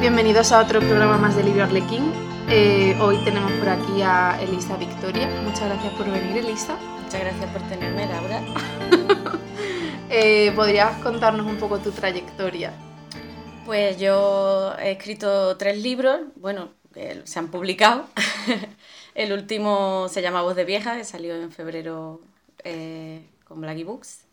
Bienvenidos a otro programa más de Libro Arlequín. Eh, hoy tenemos por aquí a Elisa Victoria. Muchas gracias por venir, Elisa. Muchas gracias por tenerme, Laura. Eh, ¿Podrías contarnos un poco tu trayectoria? Pues yo he escrito tres libros, bueno, eh, se han publicado. El último se llama Voz de Vieja, que salió en febrero con Blacky Books.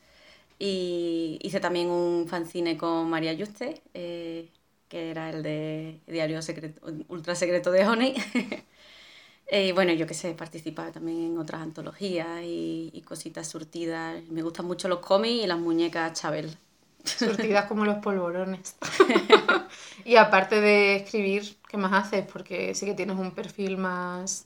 Y hice también un fanzine con María Yuste, eh, que era el de Diario secreto, Ultra Secreto de Honey. y bueno, yo que sé, participaba también en otras antologías y, y cositas surtidas. Me gustan mucho los cómics y las muñecas Chabel. Surtidas como los polvorones. y aparte de escribir, ¿qué más haces? Porque sí que tienes un perfil más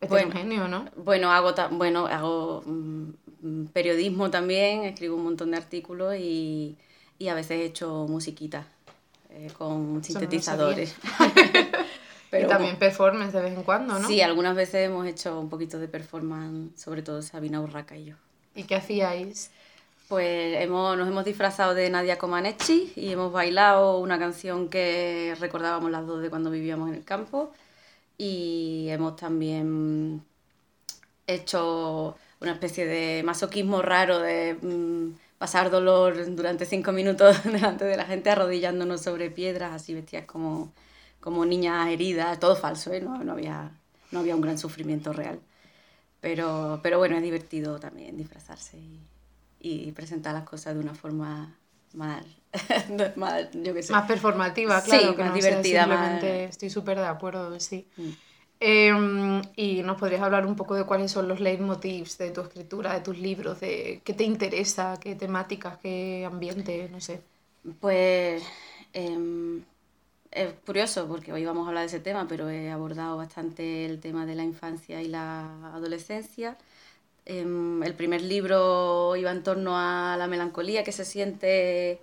heterogéneo, ¿no? Bueno, hago, bueno, hago mm, periodismo también, escribo un montón de artículos y, y a veces he hecho musiquita eh, con sintetizadores. y también performance de vez en cuando, ¿no? Sí, algunas veces hemos hecho un poquito de performance, sobre todo Sabina Urraca y yo. ¿Y qué hacíais? Pues hemos, nos hemos disfrazado de Nadia Comaneci y hemos bailado una canción que recordábamos las dos de cuando vivíamos en el campo. Y hemos también hecho una especie de masoquismo raro de mm, pasar dolor durante cinco minutos delante de la gente arrodillándonos sobre piedras, así vestidas como, como niñas heridas, todo falso, ¿eh? no, no, había, no había un gran sufrimiento real. Pero, pero bueno, es divertido también disfrazarse y, y presentar las cosas de una forma más, más yo qué sé. Más performativa, Sí, claro. que más no sea divertida, más- Estoy súper de acuerdo, sí. Mm. Eh, y nos podrías hablar un poco de cuáles son los leitmotivs de tu escritura, de tus libros, de qué te interesa, qué temáticas, qué ambiente, no sé. Pues em, es curioso porque hoy vamos a hablar de ese tema, pero he abordado bastante el tema de la infancia y la adolescencia. Em, el primer libro iba en torno a la melancolía que se siente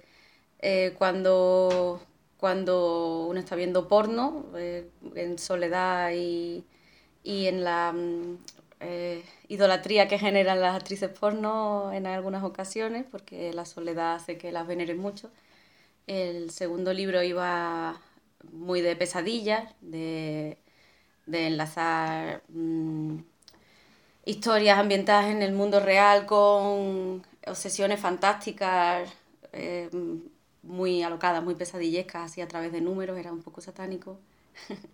eh, cuando, cuando uno está viendo porno, eh, en soledad y, y en la mm, eh, idolatría que generan las actrices porno en algunas ocasiones, porque la soledad hace que las veneren mucho. El segundo libro iba muy de pesadillas, de, de enlazar mm, historias ambientadas en el mundo real con obsesiones fantásticas, eh, muy alocadas, muy pesadillescas, así a través de números, era un poco satánico.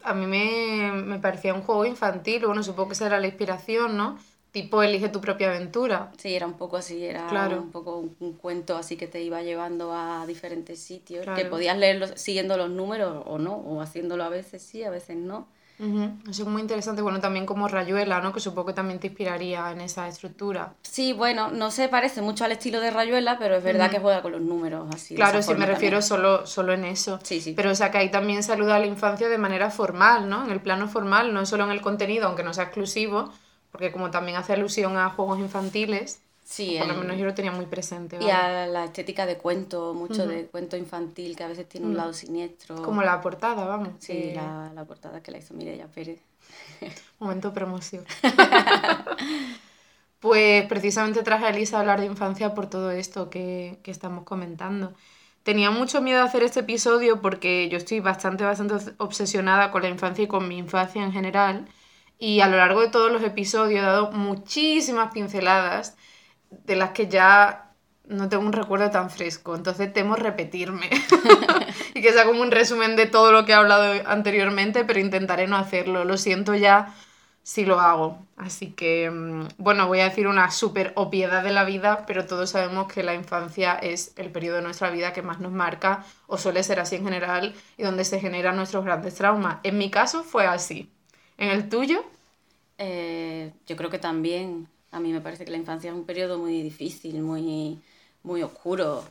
A mí me, me parecía un juego infantil, bueno, supongo que esa era la inspiración, ¿no? Tipo, elige tu propia aventura. Sí, era un poco así, era Claro. un poco un, un cuento así que te iba llevando a diferentes sitios, que podías leerlo siguiendo los números o no, o haciéndolo a veces sí, a veces no. Ujú, Eso es muy interesante, bueno, también como Rayuela, ¿no? Que supongo que también te inspiraría en esa estructura. Sí, bueno, no se parece mucho al estilo de Rayuela, pero es verdad que juega con los números así. Claro, sí, me forma refiero también. solo, solo en eso. Sí, sí. Pero o sea que ahí también saluda a la infancia de manera formal, ¿no? En el plano formal, no solo en el contenido, aunque no sea exclusivo, porque como también hace alusión a juegos infantiles, Sí, por lo el- menos yo lo tenía muy presente. y ¿vale? a la estética de cuento, mucho de cuento infantil que a veces tiene un lado siniestro. Como la portada, vamos. Sí, que- la, la portada que la hizo Mireia Pérez. Momento promoción. pues precisamente traje a Elisa a hablar de infancia por todo esto que, que estamos comentando. Tenía mucho miedo de hacer este episodio porque yo estoy bastante, bastante obsesionada con la infancia y con mi infancia en general. Y a lo largo de todos los episodios he dado muchísimas pinceladas de las que ya no tengo un recuerdo tan fresco. Entonces temo repetirme. y que sea como un resumen de todo lo que he hablado anteriormente, pero intentaré no hacerlo. Lo siento ya si lo hago. Así que, mm, bueno, voy a decir una súper obviedad de la vida, pero todos sabemos que la infancia es el periodo de nuestra vida que más nos marca, o suele ser así en general, y donde se generan nuestros grandes traumas. En mi caso fue así. ¿En el tuyo? Eh, yo creo que también, a mí me parece que la infancia es un periodo muy difícil, muy, muy oscuro,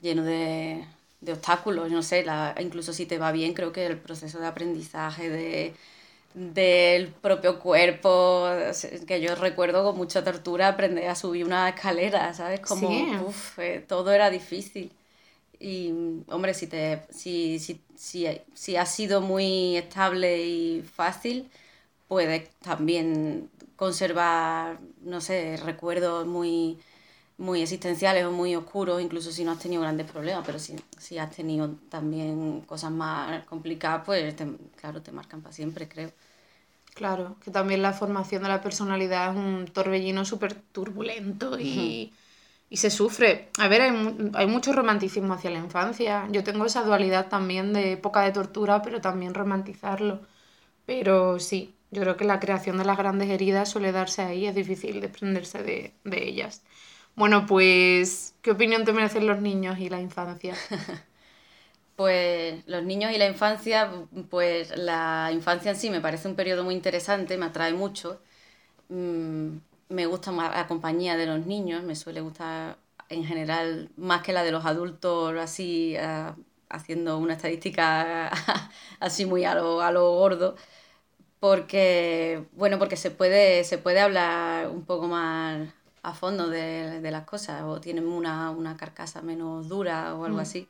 lleno de, de obstáculos, no sé, la, incluso si te va bien, creo que el proceso de aprendizaje de, del propio cuerpo, que yo recuerdo con mucha tortura aprender a subir una escalera, ¿sabes? Como, Sí. uf, eh, todo era difícil. Y, hombre, si, te, si, si, si, si ha sido muy estable y fácil, puedes también conservar, no sé, recuerdos muy muy existenciales o muy oscuros, incluso si no has tenido grandes problemas, pero si, si has tenido también cosas más complicadas, pues claro, te marcan para siempre, creo. Claro, que también la formación de la personalidad es un torbellino súper turbulento y, y, se sufre. A ver, hay, hay, mucho romanticismo hacia la infancia. Yo tengo esa dualidad también de época de tortura, pero también romantizarlo. Pero sí, yo creo que la creación de las grandes heridas suele darse ahí, es difícil desprenderse de, de ellas. Bueno, pues, ¿qué opinión te merecen los niños y la infancia? Pues los niños y la infancia, pues la infancia en sí me parece un periodo muy interesante, me atrae mucho. Mm, me gusta más la compañía de los niños, me suele gustar en general más que la de los adultos, así ah, haciendo una estadística así muy a lo, a lo gordo. Porque, bueno, porque se puede, se puede hablar un poco más a fondo de, de las cosas o tienen una, una, carcasa menos dura o algo mm. así.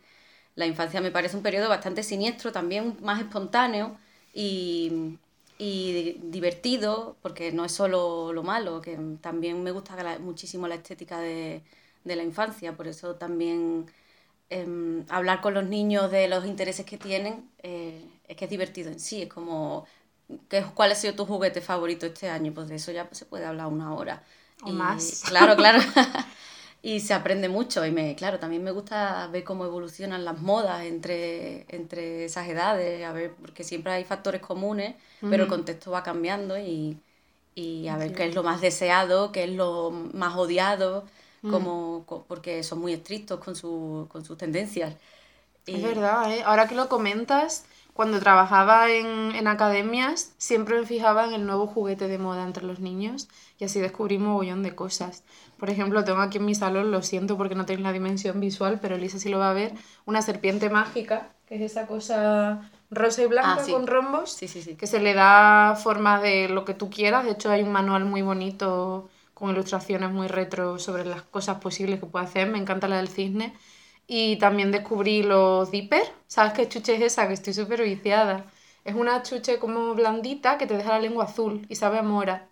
La infancia me parece un periodo bastante siniestro, también más espontáneo y, y divertido, porque no es solo lo malo, que también me gusta muchísimo la estética de, de la infancia, por eso también eh, hablar con los niños de los intereses que tienen eh, es que es divertido en sí, es como, ¿qué, ¿cuál ha sido tu juguete favorito este año? Pues de eso ya se puede hablar una hora o más. Claro, claro. y se aprende mucho y me, claro, también me gusta ver cómo evolucionan las modas entre, entre esas edades, a ver, porque siempre hay factores comunes, pero el contexto va cambiando y, y a ver qué es lo más deseado, qué es lo más odiado, como, porque son muy estrictos con, su, con sus tendencias. Es verdad, ¿eh? ahora que lo comentas, cuando trabajaba en, en, academias, siempre me fijaba en el nuevo juguete de moda entre los niños y así descubrí un mogollón de cosas. Por ejemplo, tengo aquí en mi salón, lo siento porque no tenéis la dimensión visual, pero Elisa sí lo va a ver, una serpiente mágica, que es esa cosa rosa y blanca ah, con rombos, sí, sí, sí. que se le da forma de lo que tú quieras. De hecho, hay un manual muy bonito con ilustraciones muy retro sobre las cosas posibles que puede hacer. Me encanta la del cisne y también descubrí los dipper. ¿Sabes qué chuche es esa? Que estoy súper viciada. Es una chuche como blandita que te deja la lengua azul y sabe a mora.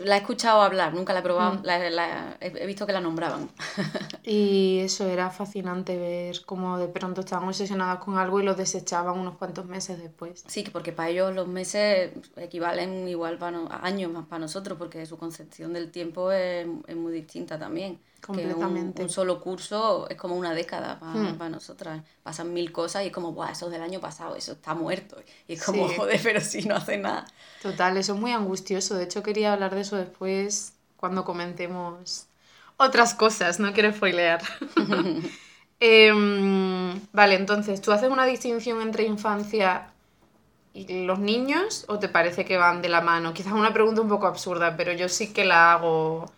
la he escuchado hablar, nunca la he probado, mm. la, he visto que la nombraban. y eso era fascinante ver cómo de pronto estaban obsesionadas con algo y lo desechaban unos cuantos meses después. Sí, porque para ellos los meses equivalen igual para a años más para nosotros, porque su concepción del tiempo es, es muy distinta también. Completamente. un, solo curso es como una década para, para nosotras. Pasan mil cosas y es como, Buah, eso es del año pasado, eso está muerto. Y es como, joder, pero si no hace nada. Total, eso es muy angustioso. De hecho, quería hablar de eso después cuando comentemos otras cosas, no quiero spoilear. Em, vale, entonces, ¿tú haces una distinción entre infancia y los niños o te parece que van de la mano? Quizás una pregunta un poco absurda, pero yo sí que la hago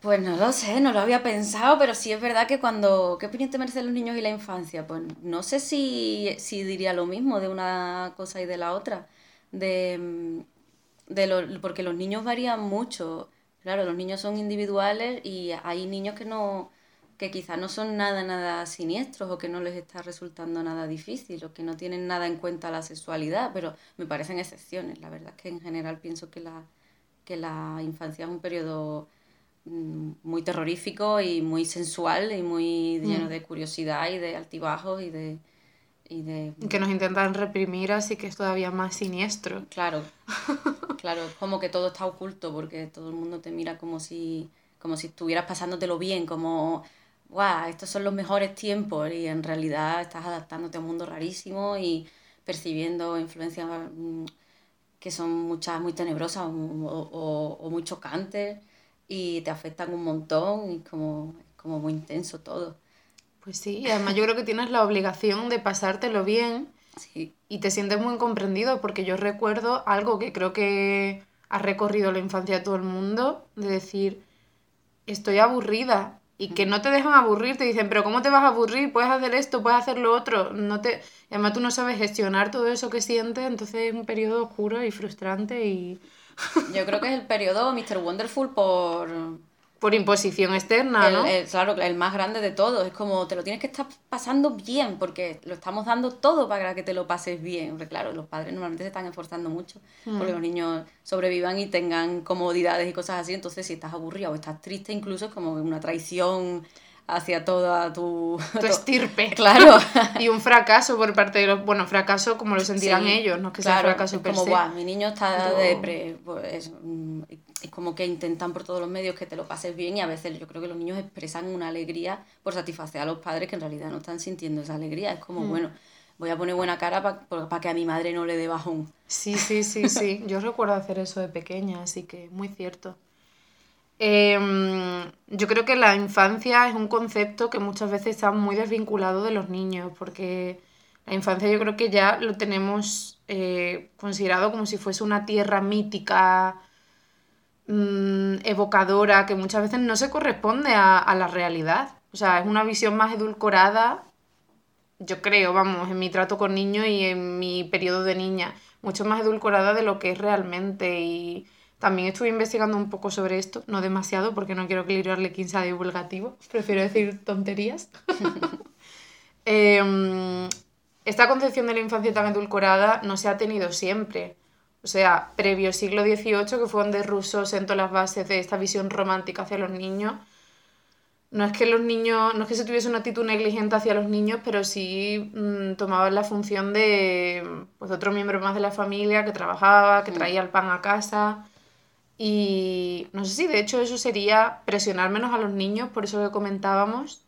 pues no lo sé, no lo había pensado, pero sí es verdad que cuando... ¿Qué opinión te merecen los niños y la infancia? Pues no sé si, si diría lo mismo de una cosa y de la otra. De, mm, de lo, porque los niños varían mucho. Claro, los niños son individuales y hay niños que no que quizás no son nada, nada siniestros o que no les está resultando nada difícil o que no tienen nada en cuenta la sexualidad, pero me parecen excepciones. La verdad es que en general pienso que la, que la infancia es un periodo muy terrorífico y muy sensual y muy lleno mm. de curiosidad y de altibajos y de... Y de... Que nos intentan reprimir, así que es todavía más siniestro. Claro, claro, es como que todo está oculto porque todo el mundo te mira como si, como si estuvieras pasándotelo bien, como, guau, estos son los mejores tiempos y en realidad estás adaptándote a un mundo rarísimo y percibiendo influencias mm, que son muchas muy tenebrosas o, o, o muy chocantes y te afectan un montón y como, como muy intenso todo. Pues sí, y además yo creo que tienes la obligación de pasártelo bien y te sientes muy comprendido porque yo recuerdo algo que creo que ha recorrido la infancia de todo el mundo, de decir, estoy aburrida y que no te dejan aburrir, te dicen, pero ¿cómo te vas a aburrir? Puedes hacer esto, puedes hacer lo otro, no te... además tú no sabes gestionar todo eso que sientes, entonces es un periodo oscuro y frustrante y yo creo que es el periodo Mr. Wonderful por, por imposición externa, ¿no? claro, el más grande de todos. Es como te lo tienes que estar pasando bien, porque lo estamos dando todo para que te lo pases bien. Porque claro, los padres normalmente se están esforzando mucho porque mm. los niños sobrevivan y tengan comodidades y cosas así. Entonces, si estás aburrido o estás triste, incluso es como una traición hacia toda tu, tu estirpe. Claro. y un fracaso por parte de los. Bueno, fracaso como lo sentirán ellos, no es que sea fracaso es como, guau, mi niño está de depre. Pues, mm, es como que intentan por todos los medios que te lo pases bien y a veces yo creo que los niños expresan una alegría por satisfacer a los padres que en realidad no están sintiendo esa alegría. Es como, mm. bueno, voy a poner buena cara para que a mi madre no le dé bajón. Sí, sí, sí, sí. Yo recuerdo hacer eso de pequeña, así que muy cierto. Em, yo creo que la infancia es un concepto que muchas veces está muy desvinculado de los niños, porque la infancia yo creo que ya lo tenemos eh, considerado como si fuese una tierra mítica, mm, evocadora, que muchas veces no se corresponde a, a la realidad. O sea, es una visión más edulcorada, yo creo, vamos, en mi trato con niños y en mi periodo de niña, mucho más edulcorada de lo que es realmente y también estuve investigando un poco sobre esto, no demasiado porque no quiero que Lirio Arlequín sea divulgativo, prefiero decir tonterías. Em, esta concepción de la infancia tan edulcorada no se ha tenido siempre. O sea, previo siglo XVIII, que fue donde Rousseau sentó las bases de esta visión romántica hacia los niños, no es que los niños, no es que se tuviese una actitud negligente hacia los niños, pero sí mm, tomaban la función de pues, otro miembro más de la familia que trabajaba, que traía el pan a casa. Y no sé si de hecho eso sería presionar menos a los niños, por eso que comentábamos.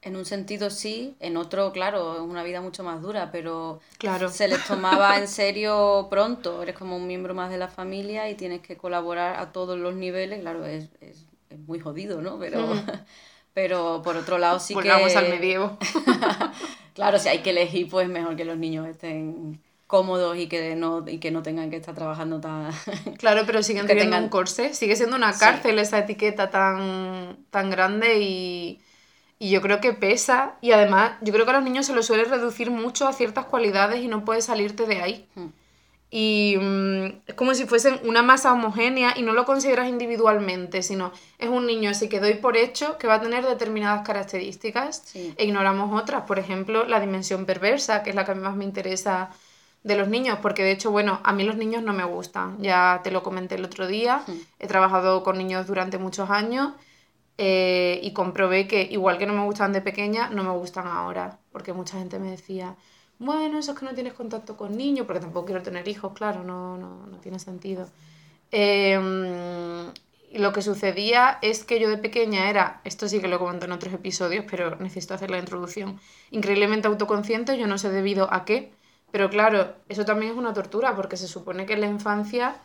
En un sentido sí, en otro, claro, es una vida mucho más dura, pero claro. se les tomaba en serio pronto. Eres como un miembro más de la familia y tienes que colaborar a todos los niveles. Claro, es, es, es muy jodido, ¿no? Pero, pero por otro lado sí que... Volvamos al medievo. claro, si hay que elegir, pues mejor que los niños estén cómodos y que no y que no tengan que estar trabajando tan claro pero siguen teniendo un corsé sigue siendo una cárcel esa etiqueta tan tan grande y, y yo creo que pesa. Y además yo creo que a los niños se los suele reducir mucho a ciertas cualidades y no puedes salirte de ahí. Hmm. y mm, es como si fuesen una masa homogénea y no lo consideras individualmente sino es un niño así que doy por hecho que va a tener determinadas características e ignoramos otras. Por ejemplo la dimensión perversa que es la que a mí más me interesa de los niños, porque de hecho, bueno, a mí los niños no me gustan, ya te lo comenté el otro día, he trabajado con niños durante muchos años eh, y comprobé que igual que no me gustaban de pequeña, no me gustan ahora, porque mucha gente me decía, bueno, eso es que no tienes contacto con niños, porque tampoco quiero tener hijos, claro, no, no, no tiene sentido. Y lo que sucedía es que yo de pequeña era, esto sí que lo comento en otros episodios, pero necesito hacer la introducción, increíblemente autoconsciente, yo no sé debido a qué, pero claro, eso también es una tortura porque se supone que en la infancia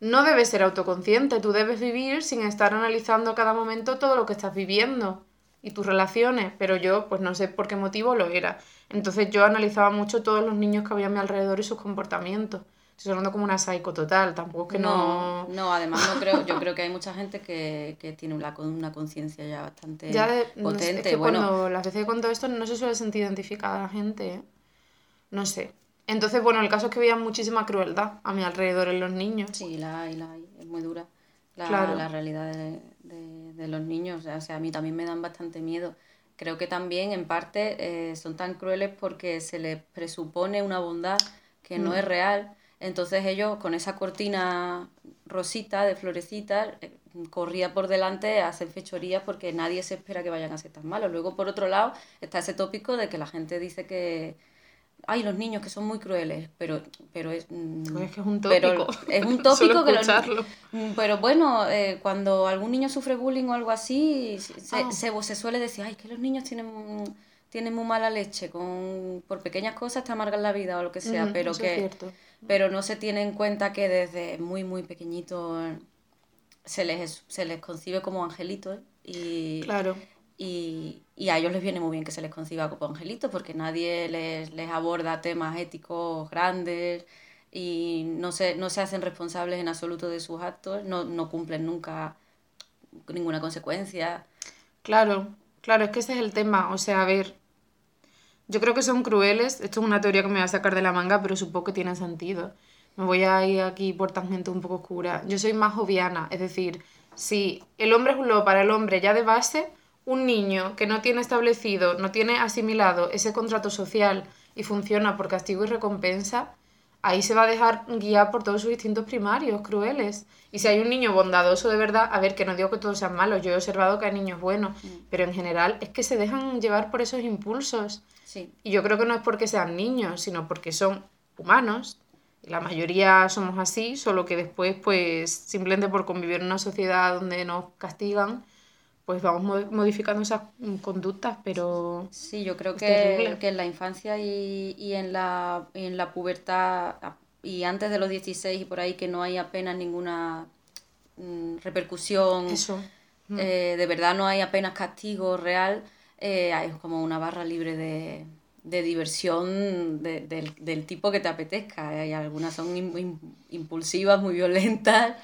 no debes ser autoconsciente, tú debes vivir sin estar analizando a cada momento todo lo que estás viviendo y tus relaciones, pero yo pues no sé por qué motivo lo era. Entonces yo analizaba mucho todos los niños que había a mi alrededor y sus comportamientos. Estoy hablando como una psycho total, tampoco es que no... No, además no creo, yo creo que hay mucha gente que, que tiene una, una conciencia ya bastante potente. Es que bueno, cuando las veces que cuento esto no se suele sentir identificada la gente. ¿eh? No sé. Entonces, bueno, el caso es que veía muchísima crueldad a mi alrededor en los niños. Sí, la hay, la hay. Es muy dura la, la realidad de, de, los niños. O sea, a mí también me dan bastante miedo. Creo que también, en parte, eh, son tan crueles porque se les presupone una bondad que no mm. es real. Entonces ellos, con esa cortina rosita de florecitas, eh, corría por delante, hacen fechorías porque nadie se espera que vayan a ser tan malos. Luego, por otro lado, está ese tópico de que la gente dice que ay, los niños que son muy crueles, pero, pero es... Mm, es que es un tópico. es un tópico que mm, Pero bueno, eh, cuando algún niño sufre bullying o algo así, ah. se, se, suele decir, ay, que los niños tienen, tienen muy mala leche, con, por pequeñas cosas te amargan la vida o lo que sea, pero que... Pero no se tiene en cuenta que desde muy, muy pequeñito se les, se les concibe como angelitos y... Claro y, y, a ellos les viene muy bien que se les conciba como angelitos porque nadie les, les aborda temas éticos grandes y no se, no se hacen responsables en absoluto de sus actos, no, no cumplen nunca ninguna consecuencia. Claro, claro, es que ese es el tema. O sea, a ver, yo creo que son crueles. Esto es una teoría que me va a sacar de la manga, pero supongo que tiene sentido. Me voy a ir aquí por tangente un poco oscura. Yo soy más joviana, es decir, si el hombre es un lobo para el hombre ya de base, un niño que no tiene establecido, no tiene asimilado ese contrato social y funciona por castigo y recompensa, ahí se va a dejar guiar por todos sus instintos primarios, crueles. Y si hay un niño bondadoso de verdad, a ver, que no digo que todos sean malos, yo he observado que hay niños buenos, mm. pero en general es que se dejan llevar por esos impulsos. Sí. Y yo creo que no es porque sean niños, sino porque son humanos. La mayoría somos así, solo que después, pues, simplemente por convivir en una sociedad donde nos castigan, pues vamos modificando esas conductas, pero... Sí, yo creo que, que, en la infancia y, y en, la, en la pubertad y antes de los 16 y por ahí que no hay apenas ninguna mm, repercusión, Eso. Mm. Eh, de verdad no hay apenas castigo real, eh, es como una barra libre de, de diversión del, del, tipo que te apetezca. Hay algunas son impulsivas, muy violentas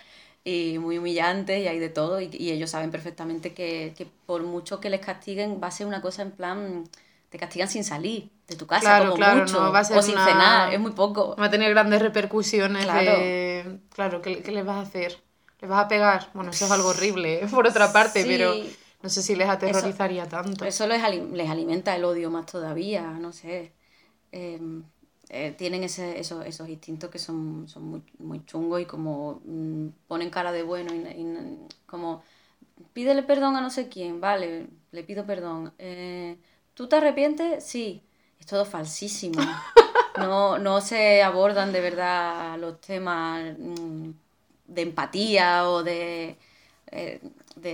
y muy humillantes y hay de todo y, y ellos saben perfectamente que, que, por mucho que les castiguen va a ser una cosa en plan te castigan sin salir de tu casa como mucho o sin cenar es muy poco. Va a tener grandes repercusiones claro, de... claro. ¿qué, ¿qué, les vas a hacer les vas a pegar bueno eso es algo horrible por otra parte pero no sé si les aterrorizaría tanto. eso les, les alimenta el odio más todavía no sé. Eh, eh, tienen ese, esos, esos instintos que son, son muy, muy chungos y como mm, ponen cara de bueno y, como pídele perdón a no sé quién, vale, le pido perdón. Eh, ¿Tú te arrepientes? Sí. Es todo falsísimo. No, no se abordan de verdad los temas mm, de empatía o de... Eh,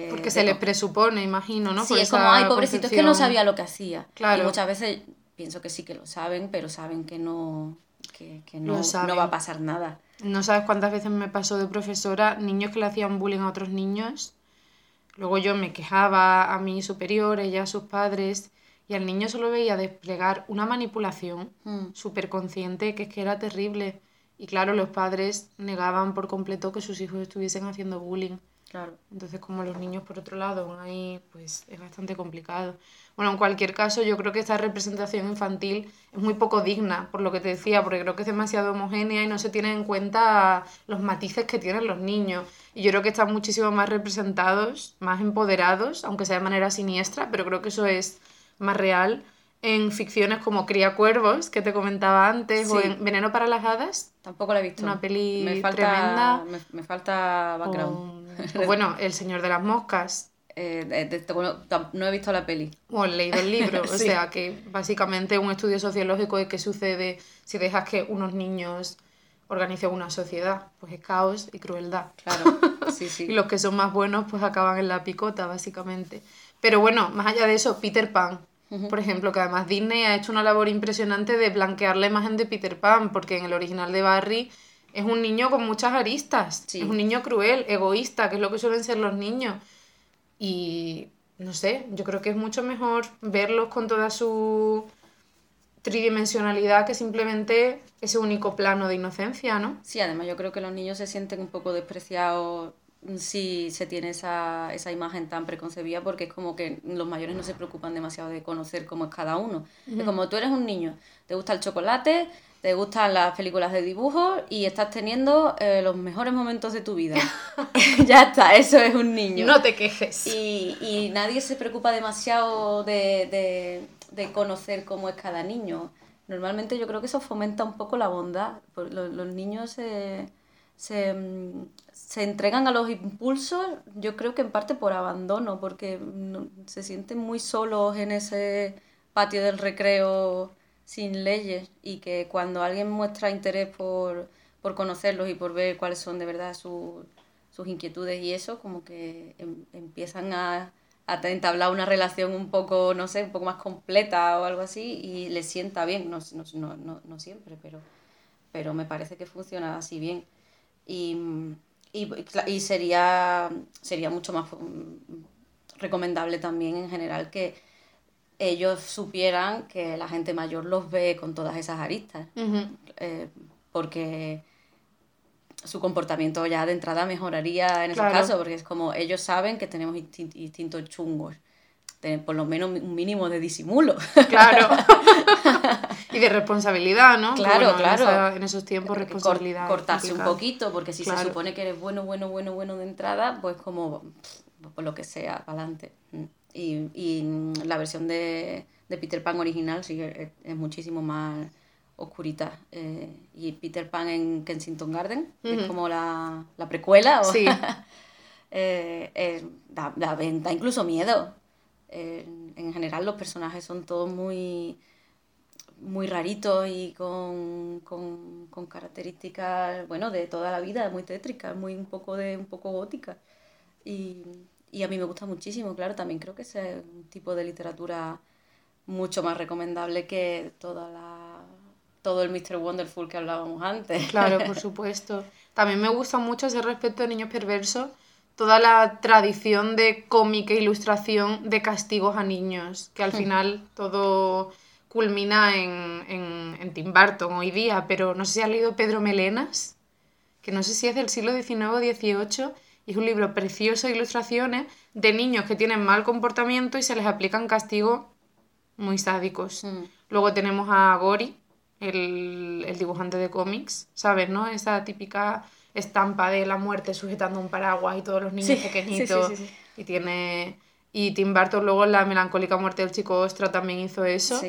Porque se les presupone, imagino, ¿no? Sí, es como, ay, pobrecito, es que no sabía lo que hacía. Claro. Y muchas veces pienso que sí que lo saben, pero saben que no, que, no, no, va a pasar nada. No sabes cuántas veces me pasó de profesora niños que le hacían bullying a otros niños. Luego yo me quejaba a mi superior, ella a sus padres, y al niño solo veía desplegar una manipulación mm. súper consciente que es que era terrible. Y claro, los padres negaban por completo que sus hijos estuviesen haciendo bullying. Claro. Entonces, como los niños, por otro lado, ahí, pues es bastante complicado. Bueno, en cualquier caso, yo creo que esta representación infantil es muy poco digna, por lo que te decía, porque creo que es demasiado homogénea y no se tienen en cuenta los matices que tienen los niños. Y yo creo que están muchísimo más representados, más empoderados, aunque sea de manera siniestra, pero creo que eso es más real en ficciones como Cría Cuervos, que te comentaba antes, o en Veneno para las Hadas. Tampoco la he visto. Una peli me falta, tremenda. Me, falta background. bueno, El Señor de las Moscas. Eh, no he visto la peli. O he leído el libro. O sea, que básicamente un estudio sociológico de qué sucede si dejas que unos niños organicen una sociedad. Pues es caos y crueldad. Claro, sí, sí. y los que son más buenos pues acaban en la picota, básicamente. Pero bueno, más allá de eso, Peter Pan por ejemplo, que además Disney ha hecho una labor impresionante de blanquear la imagen de Peter Pan, porque en el original de Barry es un niño con muchas aristas, es un niño cruel, egoísta, que es lo que suelen ser los niños. Y no sé, yo creo que es mucho mejor verlos con toda su tridimensionalidad que simplemente ese único plano de inocencia, ¿no? Sí, además yo creo que los niños se sienten un poco despreciados si se tiene esa, esa imagen tan preconcebida porque es como que los mayores no se preocupan demasiado de conocer cómo es cada uno. Es como tú eres un niño, te gusta el chocolate, te gustan las películas de dibujos y estás teniendo eh, los mejores momentos de tu vida. ya está, eso es un niño. No te quejes. Y, y nadie se preocupa demasiado de, de, de, conocer cómo es cada niño. Normalmente yo creo que eso fomenta un poco la bondad. Los, los niños se se, mm, se, entregan a los impulsos, yo creo que en parte por abandono, porque se sienten muy solos en ese patio del recreo sin leyes y que cuando alguien muestra interés por, por conocerlos y por ver cuáles son de verdad sus inquietudes y eso, como que em, empiezan a, a entablar una relación un poco, no sé, un poco más completa o algo así y les sienta bien, no, no, no, no siempre, pero, pero me parece que funciona así bien. Y, y, sería, sería mucho más recomendable también en general que ellos supieran que la gente mayor los ve con todas esas aristas. Eh, porque su comportamiento ya de entrada mejoraría en ese caso, porque es como ellos saben que tenemos instintos chungos. Por lo menos un mínimo de disimulo. Claro. y Y de responsabilidad, ¿no? Claro, Bueno, en claro. esa- En, esos tiempos, responsabilidad. cortarse un poquito, porque si se supone que eres bueno, bueno, bueno, bueno de entrada, pues como pff, por lo que sea, para adelante. Y, y mm, la versión de, de Peter Pan original sí es, es muchísimo más oscurita. eh, y Peter Pan en Kensington Garden, que es como la, la precuela, o- Sí. eh, eh, da, da- da incluso miedo. Eh, en general los personajes son todos muy muy raritos y con, con, con características, bueno, de toda la vida, muy tétricas, muy un poco de un poco góticas. Y, y a mí me gusta muchísimo, claro, también creo que es un tipo de literatura mucho más recomendable que toda la, todo el Mr. Wonderful que hablábamos antes. Claro, por supuesto. También me gusta mucho ese respecto de Niños Perversos, toda la tradición de cómic e ilustración de castigos a niños, que al final todo culmina en, en, en Tim Burton hoy día, pero no sé si has leído Pedro Melenas, que no sé si es del siglo XIX o XVIII, y es un libro precioso de ilustraciones de niños que tienen mal comportamiento y se les aplican castigos muy sádicos. Mm. Luego tenemos a Gori, el, el dibujante de cómics, ¿sabes? ¿No? Esa típica estampa de la muerte sujetando un paraguas y todos los niños Sí, pequeñitos. sí, sí, sí. Y tiene. Y Tim Burton luego en la melancólica muerte del chico Ostra también hizo eso.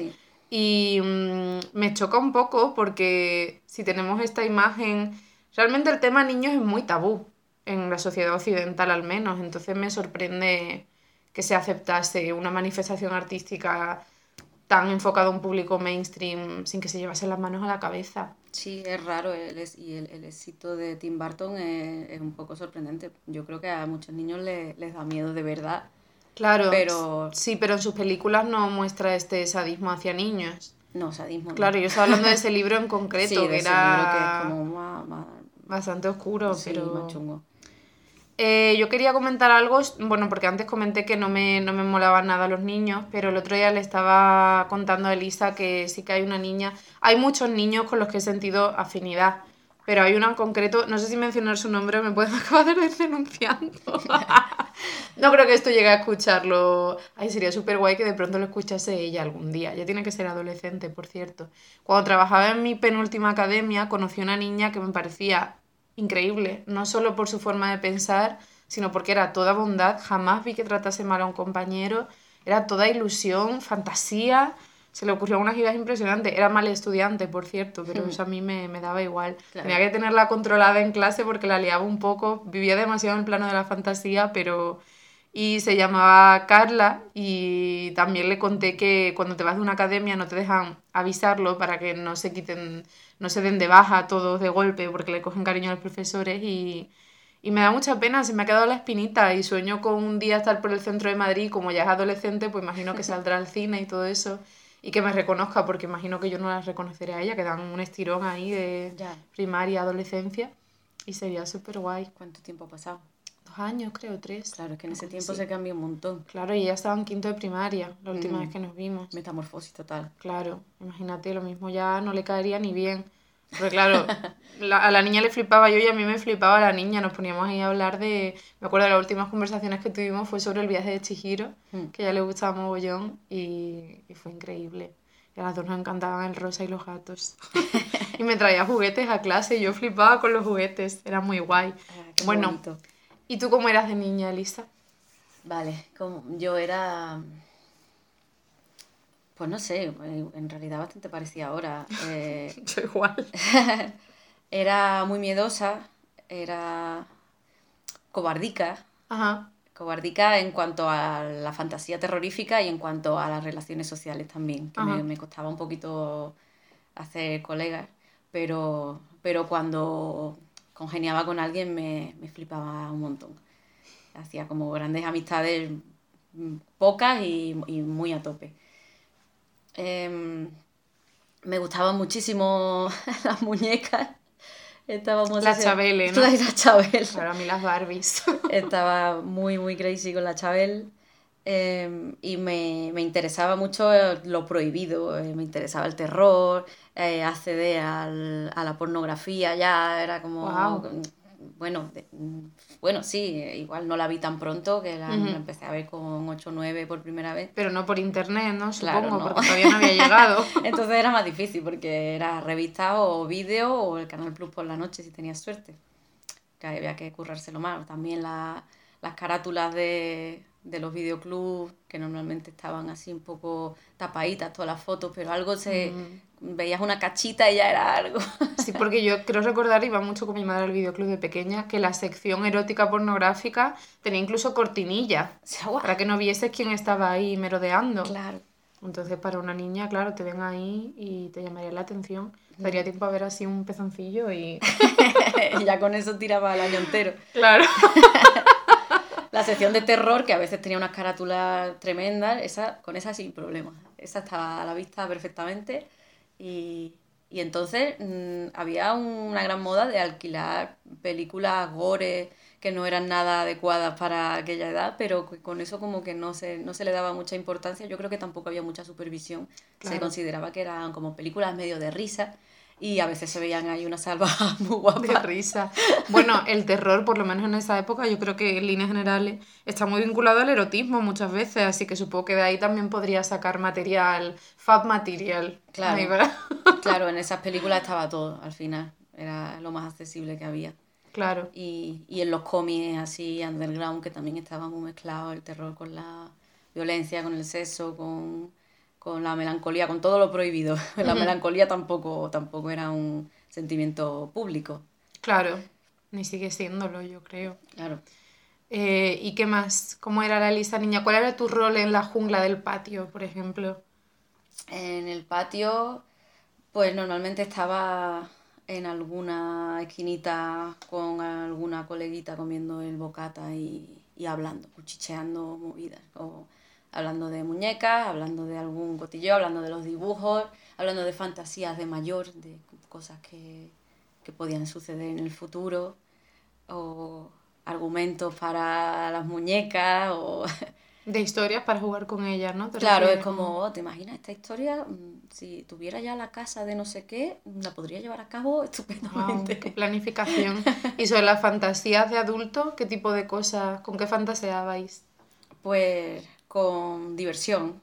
Y mm, me choca un poco porque si tenemos esta imagen, realmente el tema niños es muy tabú en la sociedad occidental al menos, entonces me sorprende que se aceptase una manifestación artística tan enfocada a un público mainstream sin que se llevase las manos a la cabeza. Sí, es raro el, y el, el éxito de Tim Burton es, es un poco sorprendente. Yo creo que a muchos niños le- les da miedo de verdad. Claro, Pero- sí, pero en sus películas no muestra este sadismo hacia niños. No, sadismo. no. Claro, yo estaba hablando de ese libro en concreto, sí, que de ese era libro que es como más, más, bastante oscuro, sí, pero... más chungo. Eh, yo quería comentar algo, bueno, porque antes comenté que no me, no me molaban nada los niños, pero el otro día le estaba contando a Elisa que sí que hay una niña, hay muchos niños con los que he sentido afinidad, pero hay una en concreto, no sé si mencionar su nombre, me pueden acabar de denunciando. no creo que esto llegue a escucharlo. Ay, sería súper guay que de pronto lo escuchase ella algún día. Ya tiene que ser adolescente, por cierto. Cuando trabajaba en mi penúltima academia, conocí una niña que me parecía increíble, no solo por su forma de pensar, sino porque era toda bondad, jamás vi que tratase mal a un compañero, era toda ilusión, fantasía, se le ocurrió unas ideas impresionantes, era mal estudiante, por cierto, pero eso a mí me, me daba igual. Claro. Tenía que tenerla controlada en clase porque la liaba un poco, vivía demasiado en el plano de la fantasía, pero... Y se llamaba Carla y también le conté que cuando te vas de una academia no te dejan avisarlo para que no se quiten, no se den de baja todos de golpe porque le cogen cariño a los profesores y, y me da mucha pena, se me ha quedado la espinita y sueño con un día estar por el centro de Madrid, como ya es adolescente, pues imagino que saldrá al cine y todo eso y que me reconozca porque imagino que yo no la reconoceré a ella, que dan un estirón ahí de Ya. primaria, adolescencia y sería súper guay. ¿Cuánto tiempo ha pasado? Dos años, creo, tres. Claro, es que en ese tiempo así. se cambió un montón. Claro, y ella estaba en quinto de primaria, la última Mm. vez que nos vimos. Metamorfosis total. Claro, imagínate, lo mismo ya no le caería ni bien. Porque claro, la- a la niña le flipaba yo y a mí me flipaba la niña. Nos poníamos ahí a hablar de... Me acuerdo de las últimas conversaciones que tuvimos fue sobre el viaje de Chihiro, Mm. que a ella le gustaba mogollón y, y fue increíble. Y a las dos nos encantaban el rosa y los gatos. y me traía juguetes a clase y yo flipaba con los juguetes, era muy guay. Ah, bueno, bonito. ¿Y tú cómo eras de niña, Elisa? Vale, como yo era, pues no sé, eh, en realidad bastante parecida ahora. Eh, Yo igual. era muy miedosa, era cobardica, Ajá. cobardica en cuanto a la fantasía terrorífica y en cuanto a las relaciones sociales también, que me, me costaba un poquito hacer colegas, pero, pero cuando congeniaba con alguien me, me flipaba un montón. Hacía como grandes amistades, mm, pocas y, y muy a tope. Em, me gustaban muchísimo las muñecas. Estábamos La ¿no? La, la Chabel. Para mí las Barbies. Estaba muy, muy crazy con la Chabel. eh, y me, me interesaba mucho lo prohibido, eh, me interesaba el terror, eh, acceder al- a la pornografía, ya era como Guau. bueno, mm, bueno, sí, igual no la vi tan pronto, que la, empecé a ver con 8 o 9 por primera vez. Pero no por internet, ¿no? Supongo, porque todavía no había llegado. Entonces era más difícil, porque era revista o vídeo o el Canal Plus por la noche, si tenías suerte. Que había que currárselo más. También las carátulas de, de los videoclubs, que normalmente estaban así un poco tapaditas todas las fotos, pero algo se... Veías una cachita y ya era algo. Sí, porque yo creo recordar, iba mucho con mi madre al videoclub de pequeña, que la sección erótica pornográfica tenía incluso cortinilla, para que no vieses quién estaba ahí merodeando. Claro. Entonces, para una niña, claro, te ven ahí y te llamaría la atención. Daría tiempo a ver así un pezoncillo y... y ya con eso tiraba el año entero. Claro. la sección de terror, que a veces tenía unas carátulas tremendas, esa, con esa sin problema. Esa estaba a la vista perfectamente. Y, y entonces mm, había una gran moda de alquilar películas gore que no eran nada adecuadas para aquella edad, pero con eso como que no se, no se le daba mucha importancia. Yo creo que tampoco había mucha supervisión. Se consideraba que eran como películas medio de risa y a veces se veían ahí una salvajas muy guapas. De risa. Bueno, el terror, por lo menos en esa época, yo creo que en líneas generales está muy vinculado al erotismo muchas veces, así que supongo que de ahí también podría sacar material, fab material. Claro, claro en esas películas estaba todo, al final, era lo más accesible que había. Claro. Y, y en los cómics así, underground, que también estaba muy mezclado el terror con la violencia, con el sexo, con con la melancolía, con todo lo prohibido. La melancolía tampoco, tampoco era un sentimiento público. Claro, ni sigue siéndolo, yo creo. Claro. Eh, ¿Y qué más? ¿Cómo era la lista niña? ¿Cuál era tu rol en la jungla del patio, por ejemplo? En el patio, pues normalmente estaba en alguna esquinita con alguna coleguita comiendo el bocata y, y hablando, cuchicheando movidas. O hablando de muñecas, hablando de algún cotilleo, hablando de los dibujos, hablando de fantasías de mayor, de cosas que, que podían suceder en el futuro, o argumentos para las muñecas, o... De historias para jugar con ellas, ¿no? Claro, es como, oh, ¿te imaginas esta historia? Mm, si tuviera ya la casa de no sé qué, la podría llevar a cabo estupendamente. qué planificación. ¿Y sobre las fantasías de adulto, qué tipo de cosas, con qué fantaseabais? Pues con diversión.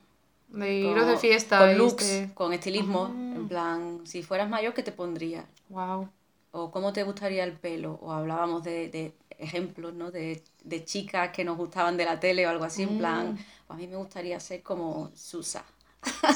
De ir de fiesta. Con looks, con estilismo. Ah. En plan, si fueras mayor, ¿qué te pondrías? Wow. O cómo te gustaría el pelo. O hablábamos de, de ejemplos, ¿no? De, de, chicas que nos gustaban de la tele o algo así. En plan, mm. a mí me gustaría ser como Susa.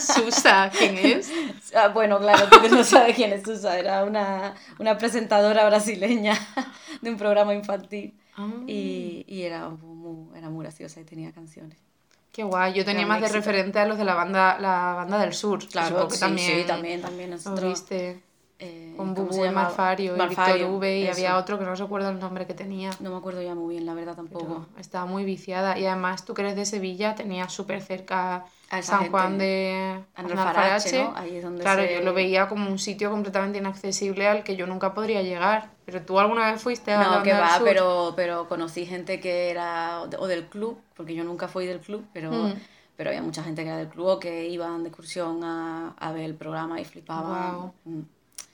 Susa, ¿quién es? Ah, bueno, claro, tú no sabes quién es Susa. Era una, una presentadora brasileña de un programa infantil. Ah. Y, y era, muy, era muy graciosa y tenía canciones. Qué guay, yo tenía más de referente a los de la banda, la banda del sur. Claro, que también, sí, también, también nosotros. Viste, eh, con Bubu y Marfario, y Víctor V y había otro que no recuerdo el nombre que tenía. No me acuerdo ya muy bien, la verdad tampoco. estaba muy viciada y además tú que eres de Sevilla tenías súper cerca San Juan de Alfarache, ¿no? Ahí es donde Claro, yo lo veía como un sitio completamente inaccesible al que yo nunca podría llegar. Pero tú alguna vez fuiste a No, que va, pero, pero conocí gente que era o del club, porque yo nunca fui del club, pero, mm. pero había mucha gente que era del club o que iban de excursión a, a ver el programa y flipaban. Wow. Mm.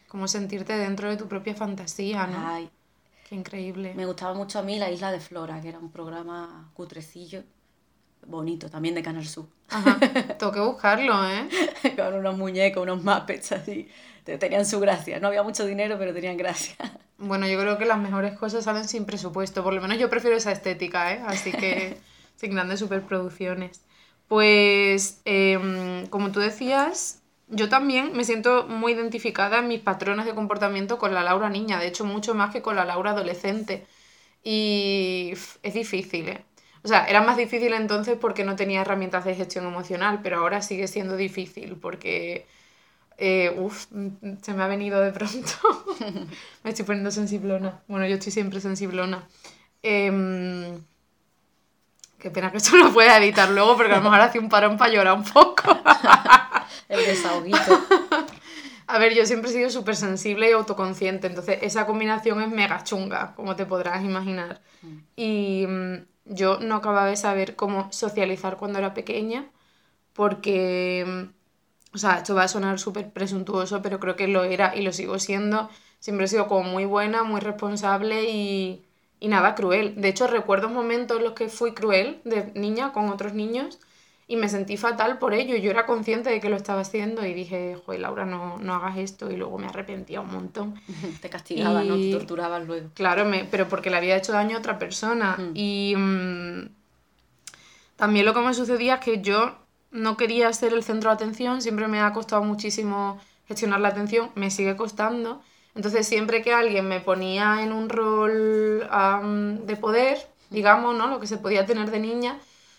Como sentirte dentro de tu propia fantasía, ¿no? Ay. Qué increíble. Me gustaba mucho a mí La Isla de Flora, que era un programa cutrecillo bonito, también de Canal Sur. Ajá, tengo que buscarlo, ¿eh? Con unos muñecos, unos mapets así. Tenían su gracia. No había mucho dinero, pero tenían gracia. Bueno, yo creo que las mejores cosas salen sin presupuesto. Por lo menos yo prefiero esa estética, ¿eh? Así que sin grandes superproducciones. Pues, em, como tú decías, yo también me siento muy identificada en mis patrones de comportamiento con la Laura niña. De hecho, mucho más que con la Laura adolescente. Y es difícil, ¿eh? O sea, era más difícil entonces porque no tenía herramientas de gestión emocional, pero ahora sigue siendo difícil porque, eh, uff, se me ha venido de pronto. me estoy poniendo sensiblona. Bueno, yo estoy siempre sensiblona. Em, qué pena que esto lo pueda editar luego porque a lo mejor hace un parón para llorar un poco. El desahoguito. A ver, yo siempre he sido súper sensible y autoconsciente, entonces esa combinación es mega chunga, como te podrás imaginar. Mm. Y mm, yo no acababa de saber cómo socializar cuando era pequeña, porque o sea, esto va a sonar súper presuntuoso, pero creo que lo era y lo sigo siendo. Siempre he sido como muy buena, muy responsable y, y nada cruel. De hecho, recuerdo momentos en los que fui cruel de niña con otros niños y me sentí fatal por ello. Yo era consciente de que lo estaba haciendo y dije, joder, Laura, no, no hagas esto. Y luego me arrepentía un montón. Te castigaba, ¿no? Te torturabas luego. Claro, me, pero porque le había hecho daño a otra persona. Y mm, también lo que me sucedía es que yo no quería ser el centro de atención. Siempre me ha costado muchísimo gestionar la atención. Me sigue costando. Entonces, siempre que alguien me ponía en un rol de poder, digamos, ¿no? Lo que se podía tener de niña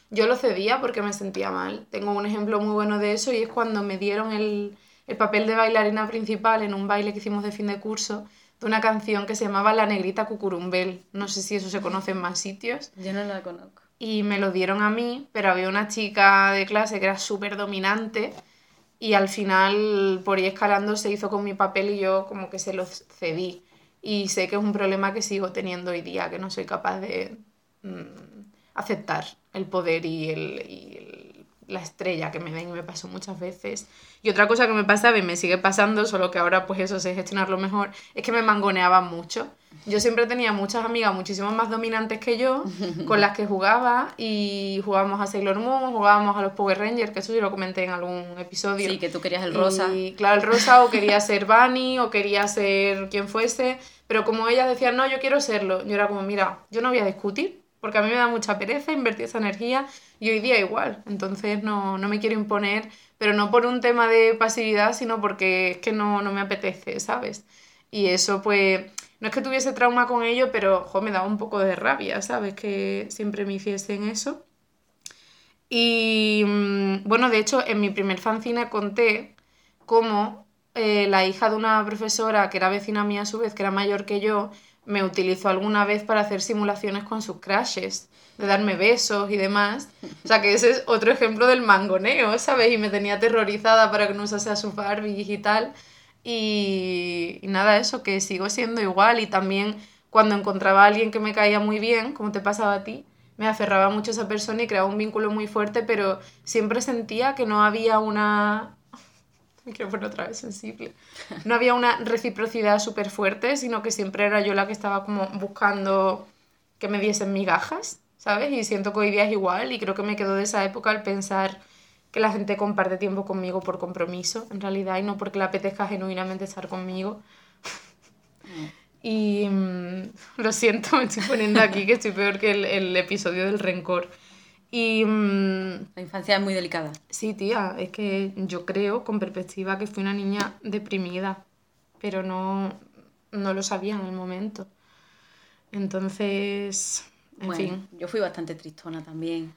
yo lo cedía porque me sentía mal. Tengo un ejemplo muy bueno de eso y es cuando me dieron el, el papel de bailarina principal en un baile que hicimos de fin de curso de una canción que se llamaba La Negrita Cucurumbel. No sé si eso se conoce en más sitios. Yo no la conozco. Y me lo dieron a mí, pero había una chica de clase que era súper dominante y al final por ir escalando se hizo con mi papel y yo como que se lo cedí. Y sé que es un problema que sigo teniendo hoy día, que no soy capaz de mm, aceptar el poder y, el, la estrella que me ven y me pasó muchas veces. Y otra cosa que me pasaba y me sigue pasando, solo que ahora pues eso sé gestionarlo mejor, es que me mangoneaban mucho. Yo siempre tenía muchas amigas muchísimo más dominantes que yo, con las que jugaba y jugábamos a Sailor Moon, jugábamos a los Power Rangers, que eso sí lo comenté en algún episodio. Sí, que tú querías el rosa. Y, claro, el rosa o quería ser Bunny o quería ser quien fuese, pero como ellas decían, no, yo quiero serlo, yo era como, mira, yo no voy a discutir, porque a mí me da mucha pereza invertir esa energía y hoy día igual. Entonces no, no me quiero imponer, pero no por un tema de pasividad, sino porque es que no, no me apetece, ¿sabes? Y eso pues, no es que tuviese trauma con ello, pero jo, me daba un poco de rabia, ¿sabes? Que siempre me hiciesen eso. Y mm, bueno, de hecho, en mi primer fanzine conté cómo eh, la hija de una profesora que era vecina mía a su vez, que era mayor que yo, me utilizó alguna vez para hacer simulaciones con sus crashes, de darme besos y demás. O sea, que ese es otro ejemplo del mangoneo, ¿sabes? Y me tenía aterrorizada para que no usase a su Barbie y tal. Y, y nada, eso, que sigo siendo igual. Y también cuando encontraba a alguien que me caía muy bien, como te pasaba a ti, me aferraba mucho a esa persona y creaba un vínculo muy fuerte, pero siempre sentía que no había una quiero poner otra vez sensible. No había una reciprocidad súper fuerte, sino que siempre era yo la que estaba como buscando que me diesen migajas, ¿sabes? Y siento que hoy día es igual y creo que me quedo de esa época al pensar que la gente comparte tiempo conmigo por compromiso, en realidad, y no porque le apetezca genuinamente estar conmigo. y mm, lo siento, me estoy poniendo aquí que estoy peor que el, el episodio del rencor. Y... Mm, la infancia es muy delicada. Sí, tía, es que yo creo con perspectiva que fui una niña deprimida, pero no, no lo sabía en el momento. Entonces, en fin. Yo fui bastante tristona también.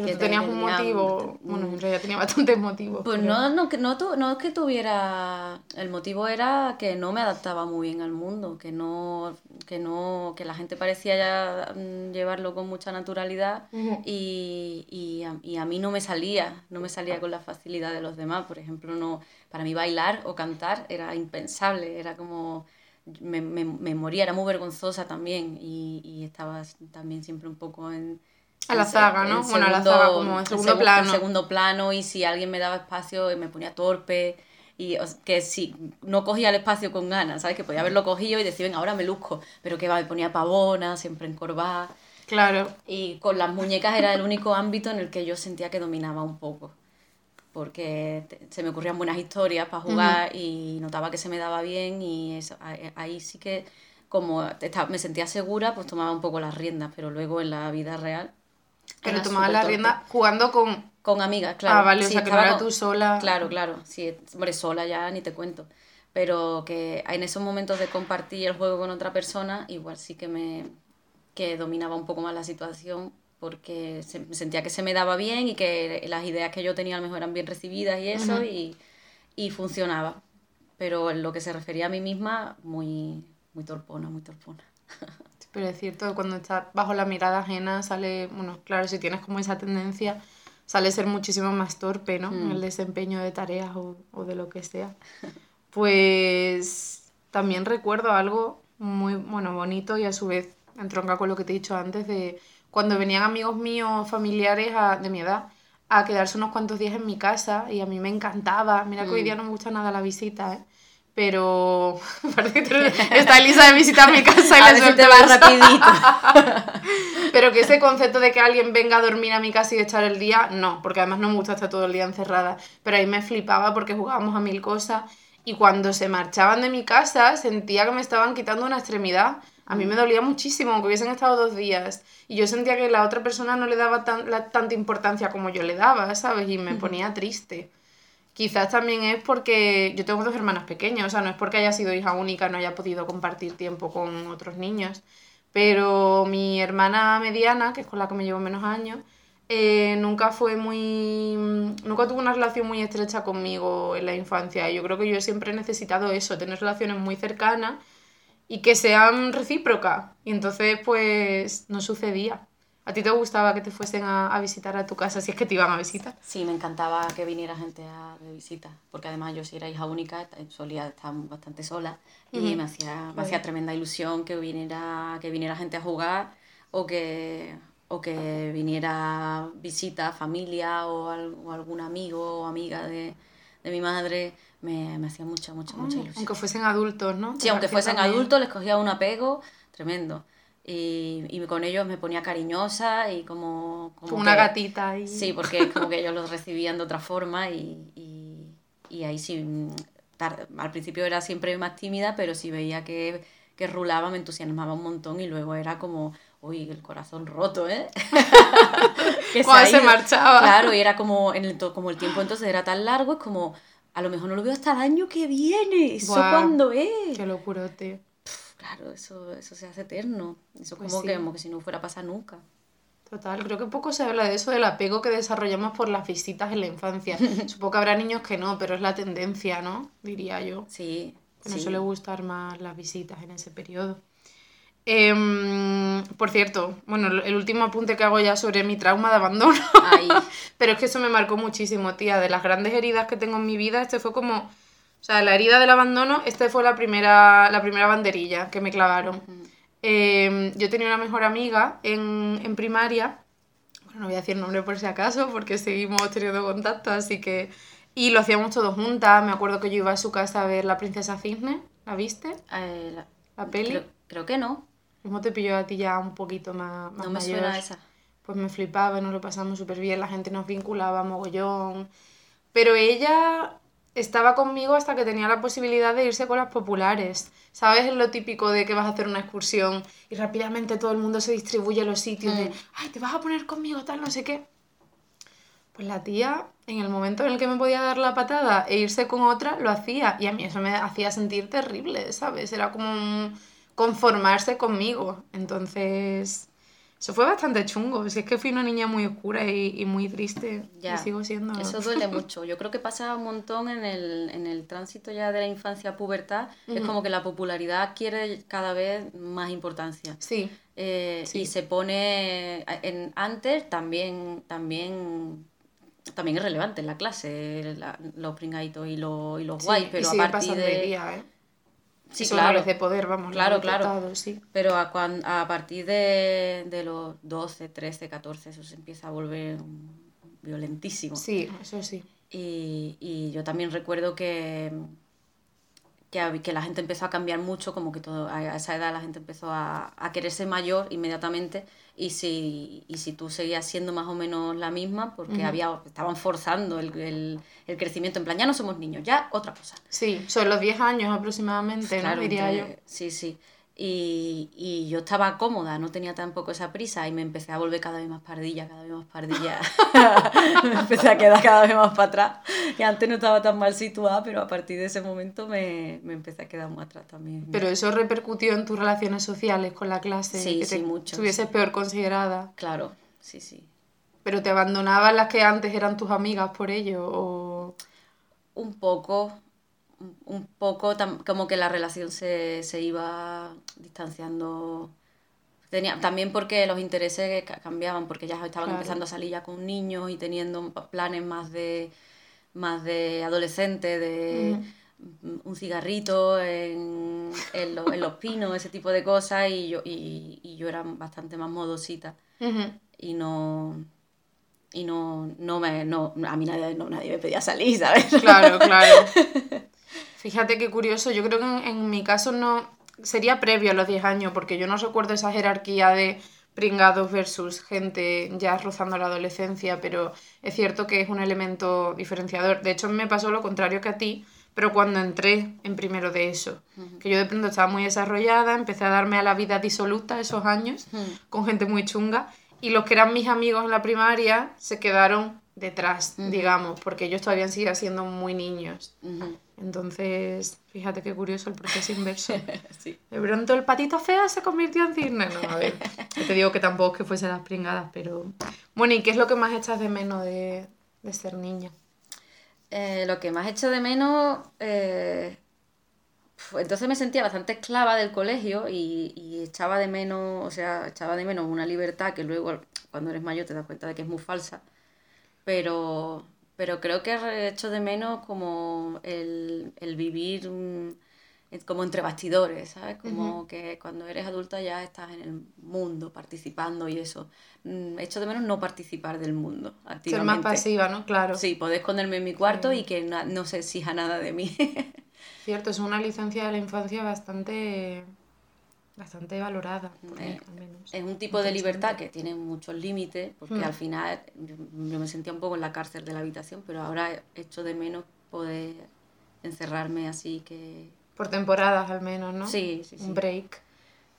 Pero tú tenías un motivo, bueno, en realidad tenía bastantes motivos. Pues no, no, no, no, es que tuviera, el motivo era que no me adaptaba muy bien al mundo, que no, que no, que la gente parecía ya mm, llevarlo con mucha naturalidad y, y, a, y, a, mí no me salía, no me salía con la facilidad de los demás, por ejemplo, no, para mí bailar o cantar era impensable, era como... Me, me, me moría, era muy vergonzosa también y, y estaba también siempre un poco en, a la saga, ¿no? bueno, a la saga como en segundo plano. En segundo plano y si alguien me daba espacio me ponía torpe y que si no cogía el espacio con ganas, ¿sabes? Que podía haberlo cogido y decir, venga, ahora me luzco, pero que va, me ponía pavona, siempre encorvada. Claro. Y con las muñecas era el único ámbito en el que yo sentía que dominaba un poco. Porque se me ocurrían buenas historias para jugar y notaba que se me daba bien y eso, ahí sí que como me sentía segura, pues tomaba un poco las riendas, pero luego en la vida real pero tomabas la rienda jugando con... Con amigas, claro. Ah, vale, o sea, que no era tú sola. Claro, claro. Sí, hombre, sola ya ni te cuento. Pero que en esos momentos de compartir el juego con otra persona, igual sí que me que dominaba un poco más la situación porque sentía que se me daba bien y que las ideas que yo tenía a lo mejor eran bien recibidas y eso, y, y funcionaba. Pero en lo que se refería a mí misma, muy, muy torpona, muy torpona. Pero es cierto, cuando estás bajo la mirada ajena sale, bueno, claro, si tienes como esa tendencia, sale ser muchísimo más torpe, ¿no? En el mm. desempeño de tareas o, o de lo que sea. Pues también recuerdo algo muy, bueno, bonito y a su vez entronca con lo que te he dicho antes de cuando venían amigos míos, familiares de mi edad, a quedarse unos cuantos días en mi casa y a mí me encantaba. Mira que hoy día no me gusta nada la visita, ¿eh? Pero parece que está Elisa de visitar mi casa y a le rapidito. Pero que ese concepto de que alguien venga a dormir a mi casa y echar el día, no, porque además no me gusta estar todo el día encerrada. Pero ahí me flipaba porque jugábamos a mil cosas y cuando se marchaban de mi casa sentía que me estaban quitando una extremidad. A mí me dolía muchísimo que hubiesen estado dos días y yo sentía que la otra persona no le daba tan, la, tanta importancia como yo le daba, ¿sabes? Y me ponía triste. Quizás también es porque yo tengo dos hermanas pequeñas, o sea, no es porque haya sido hija única, no haya podido compartir tiempo con otros niños, pero mi hermana mediana, que es con la que me llevo menos años, eh, nunca fue muy. Nunca tuvo una relación muy estrecha conmigo en la infancia. Yo creo que yo siempre he necesitado eso, tener relaciones muy cercanas y que sean recíprocas. Y entonces, pues, no sucedía. ¿A ti te gustaba que te fuesen a, visitar a tu casa si es que te iban a visitar? Sí, me encantaba que viniera gente a, de visita, porque además yo si era hija única solía estar bastante sola y me hacía, me hacía tremenda ilusión que viniera, que viniera gente a jugar o que, o que viniera visita, familia o, algún amigo o amiga de, de mi madre, me, me hacía mucha, mucha, mucha mm, ilusión. Aunque fuesen adultos, ¿no? Sí, aunque fuesen adultos, les cogía un apego tremendo. Y, y, con ellos me ponía cariñosa y como... Como, una gatita ahí. Sí, porque como que ellos los recibían de otra forma y, y, y ahí sí, mm, al principio era siempre más tímida, pero si veía que, que rulaba me entusiasmaba un montón y luego era como, uy, el corazón roto, ¿eh? que se, marchaba. Claro, y era como, en el, como el tiempo entonces era tan largo, es como, a lo mejor no lo veo hasta el año que viene, ¿eso cuándo es? Qué locurote. Claro, eso, eso se hace eterno, eso pues como, que, como que si no fuera a pasar nunca. Total, creo que poco se habla de eso, del apego que desarrollamos por las visitas en la infancia. Supongo que habrá niños que no, pero es la tendencia, ¿no? Diría yo. Sí. Que no suele gustar más las visitas en ese periodo. Em, por cierto, bueno, el último apunte que hago ya sobre mi trauma de abandono. Pero es que eso me marcó muchísimo, tía. De las grandes heridas que tengo en mi vida, este fue como. O sea, la herida del abandono, esta fue la primera, la primera banderilla que me clavaron. Em, yo tenía una mejor amiga en, en primaria. Bueno, no voy a decir nombre por si acaso, porque seguimos teniendo contacto, así que. Y lo hacíamos todos juntas. Me acuerdo que yo iba a su casa a ver La Princesa Cisne. ¿La viste? Eh, la, peli. creo que no. ¿Cómo te pilló a ti ya un poquito más, más No me suena esa. Pues me flipaba, nos lo pasamos súper bien, la gente nos vinculaba mogollón. Pero ella estaba conmigo hasta que tenía la posibilidad de irse con las populares. ¿Sabes? Es lo típico de que vas a hacer una excursión y rápidamente todo el mundo se distribuye a los sitios de, mm. ay, te vas a poner conmigo, tal, no sé qué. Pues la tía, en el momento en el que me podía dar la patada e irse con otra, lo hacía. Y a mí eso me hacía sentir terrible, ¿sabes? Era como un conformarse conmigo. Entonces, eso fue bastante chungo. Si es que fui una niña muy oscura y, muy triste. Ya. Y sigo siendo. Eso duele mucho. Yo creo que pasa un montón en el, en el tránsito ya de la infancia a pubertad. Es como que la popularidad adquiere cada vez más importancia. Sí. Eh, y se pone. En, antes también. también también es relevante en la clase, los pringaditos y, los, y los guays, pero a partir de... Día, ¿eh? Sí, claro. de poder, vamos. Claro, claro. Sí. Pero a, a partir de, de, los 12, 13, 14, eso se empieza a volver violentísimo. Sí, eso sí. Y, y yo también recuerdo que, que, que, la gente empezó a cambiar mucho, como que todo, a esa edad la gente empezó a, a quererse mayor inmediatamente y si, y si tú seguías siendo más o menos la misma, porque había, estaban forzando el, el, el, crecimiento, en plan, ya no somos niños, ya otra cosa. Sí, son los 10 años aproximadamente, ¿no? diría yo. Sí, sí. Y, y, yo estaba cómoda, no tenía tampoco esa prisa y me empecé a volver cada vez más pardilla, cada vez más pardilla. me empecé a quedar cada vez más para atrás. Y antes no estaba tan mal situada, pero a partir de ese momento me, me empecé a quedar más atrás también. Pero eso repercutió en tus relaciones sociales con la clase. Sí, que sí, mucho. Estuvieses peor considerada. Claro, sí, sí. ¿Pero te abandonaban las que antes eran tus amigas por ello? O... Un poco, un poco como que la relación se, se iba distanciando. Tenía, también porque los intereses cambiaban, porque ya estaban empezando a salir ya con niños y teniendo planes más de más de adolescente, de un cigarrito en, en, los pinos, ese tipo de cosas, y yo, y, y yo era bastante más modosita. Y no y no, no me, no, a mí nadie, no, nadie me pedía salir, ¿sabes? Claro, claro. Fíjate qué curioso, yo creo que en, en mi caso no, sería previo a los 10 años, porque yo no recuerdo esa jerarquía de pringados versus gente ya rozando la adolescencia, pero es cierto que es un elemento diferenciador. De hecho, me pasó lo contrario que a ti, pero cuando entré en primero de eso, que yo de pronto estaba muy desarrollada, empecé a darme a la vida disoluta esos años, con gente muy chunga, y los que eran mis amigos en la primaria se quedaron detrás, digamos, porque ellos todavía siguen siendo muy niños. Entonces, fíjate qué curioso el proceso inverso. sí. De pronto el patito feo se convirtió en cisne. No, a ver, te digo que tampoco es que fuese las pringadas, pero... Bueno, ¿y qué es lo que más echas de menos de, de ser niña? Eh, lo que más echo de menos... Eh, entonces me sentía bastante esclava del colegio y, y echaba de menos, o sea, echaba de menos una libertad que luego cuando eres mayor te das cuenta de que es muy falsa. Pero pero creo que he hecho de menos como el, vivir como entre bastidores, ¿sabes? Como que cuando eres adulta ya estás en el mundo participando y eso. Mm, hecho de menos no participar del mundo. Ser más pasiva, ¿no? Claro. Sí, poder esconderme en mi cuarto y que no se exija nada de mí. Cierto, es una licencia de la infancia bastante bastante valorada. Eh, es un tipo de libertad que tiene muchos límites, porque al final yo, me sentía un poco en la cárcel de la habitación, pero ahora echo de menos poder encerrarme así que... Por temporadas al menos, ¿no? Sí, sí, Un break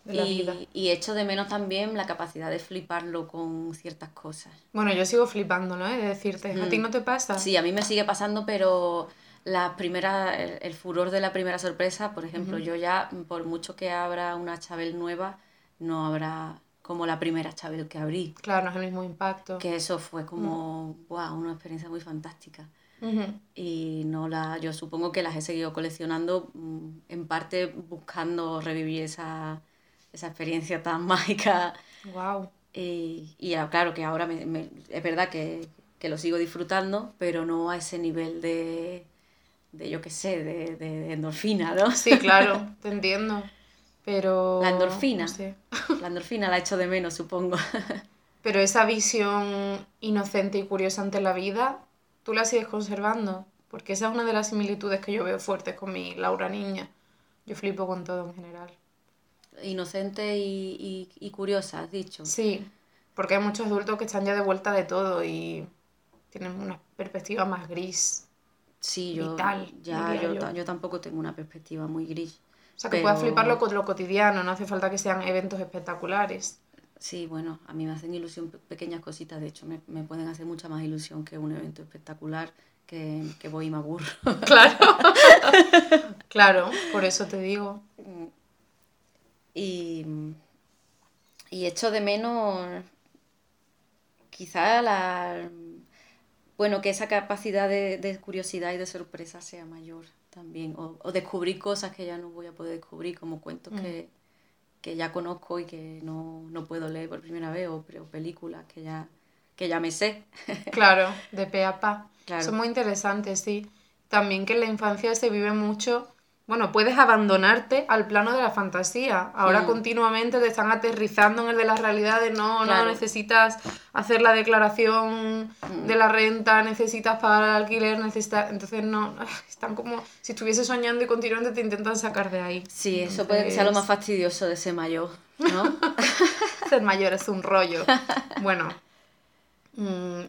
de la y, vida. Y echo de menos también la capacidad de fliparlo con ciertas cosas. Bueno, yo sigo flipándolo, ¿eh? De decirte, ¿a ti no te pasa? Sí, a mí me sigue pasando, pero la primera, el, furor de la primera sorpresa, por ejemplo, yo ya, por mucho que abra una Chabel nueva, no habrá como la primera Chabel que abrí. Claro, no es el mismo impacto. Que eso fue como, wow, una experiencia muy fantástica. Y no la, yo supongo que las he seguido coleccionando mm, en parte buscando revivir esa, esa experiencia tan mágica. Wow. Y, y claro que ahora me, es verdad que, que, lo sigo disfrutando, pero no a ese nivel de, de yo qué sé, de, de, endorfina, ¿no? Sí, claro, te entiendo. Pero... La endorfina. La endorfina la echo de menos, supongo. Pero esa visión inocente y curiosa ante la vida, tú la sigues conservando. Porque esa es una de las similitudes que yo veo fuertes con mi Laura niña. Yo flipo con todo en general. Inocente y, y, curiosa, has dicho. Sí, porque hay muchos adultos que están ya de vuelta de todo y tienen una perspectiva más gris Sí, yo, ya, yo, yo. tampoco tengo una perspectiva muy gris. O sea, que puedas fliparlo con lo cotidiano, no hace falta que sean eventos espectaculares. Sí, bueno, a mí me hacen ilusión pequeñas cositas, de hecho me, me pueden hacer mucha más ilusión que un evento espectacular que, que voy y me aburro. Claro, claro, por eso te digo. Y, y echo de menos quizá la bueno, que esa capacidad de, curiosidad y de sorpresa sea mayor también, o, descubrir cosas que ya no voy a poder descubrir, como cuentos que, mm. ya conozco y que no, puedo leer por primera vez, o, películas que ya, que ya me sé. Claro, de pe a pa. Son muy interesantes, sí. También que en la infancia se vive mucho bueno, puedes abandonarte al plano de la fantasía. Ahora continuamente te están aterrizando en el de las realidades. No, no necesitas hacer la declaración mm. de la renta, necesitas pagar el alquiler, necesitas. Entonces, no, están como si estuviese soñando y continuamente te intentan sacar de ahí. Sí, eso puede que sea lo más fastidioso de ser mayor, ¿no? ser mayor es un rollo. Bueno,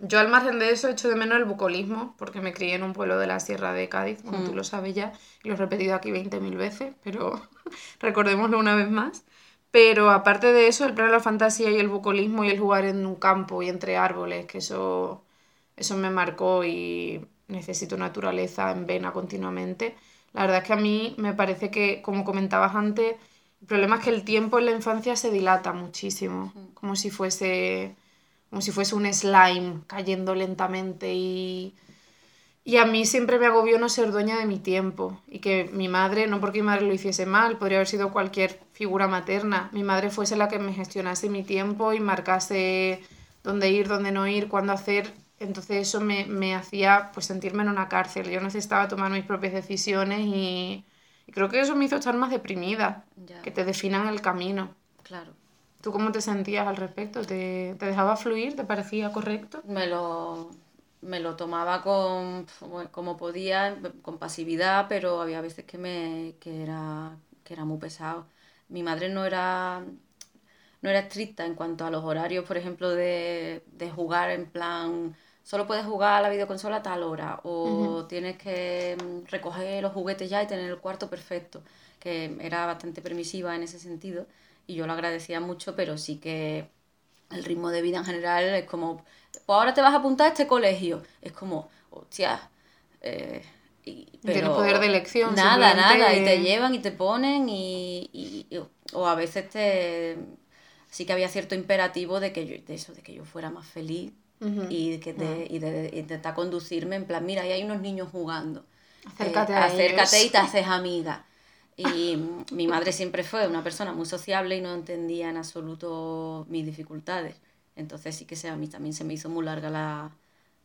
yo al margen de eso echo de menos el bucolismo, porque me crié en un pueblo de la Sierra de Cádiz, como tú mm. lo sabes ya, y lo he repetido aquí 20.000 veces, pero recordémoslo una vez más. Pero aparte de eso, el plan de la fantasía y el bucolismo y el jugar en un campo y entre árboles, que eso, eso me marcó y necesito naturaleza en vena continuamente. La verdad es que a mí me parece que, como comentabas antes, el problema es que el tiempo en la infancia se dilata muchísimo, como si fuese como si fuese un slime cayendo lentamente y, y a mí siempre me agobió no ser dueña de mi tiempo y que mi madre, no porque mi madre lo hiciese mal, podría haber sido cualquier figura materna, mi madre fuese la que me gestionase mi tiempo y marcase dónde ir, dónde no ir, cuándo hacer. Entonces eso me, me hacía pues sentirme en una cárcel. Yo necesitaba tomar mis propias decisiones y, creo que eso me hizo estar más deprimida, que te definan el camino. Claro. ¿Tú cómo te sentías al respecto? ¿Te, te dejaba fluir? ¿Te parecía correcto? Me lo, me lo tomaba con, como podía, con pasividad, pero había veces que, me, que, era, que era muy pesado. Mi madre no era, no era estricta en cuanto a los horarios, por ejemplo, de, de jugar en plan solo puedes jugar a la videoconsola a tal hora o tienes que mm, recoger los juguetes ya y tener el cuarto perfecto, que era bastante permisiva en ese sentido y yo lo agradecía mucho, pero sí que el ritmo de vida en general es como, pues ahora te vas a apuntar a este colegio, es como, hostia, eh, y, Tienes poder de elección. Nada, nada, y te llevan y te ponen y, y, o a veces te sí que había cierto imperativo de que yo, de eso, de que yo fuera más feliz y, que te, y de, intentar conducirme en plan, mira, ahí hay unos niños jugando. Acércate, eh, acércate y te haces amiga. Y mi madre siempre fue una persona muy sociable y no entendía en absoluto mis dificultades. Entonces sí que a mí también se me hizo muy larga la,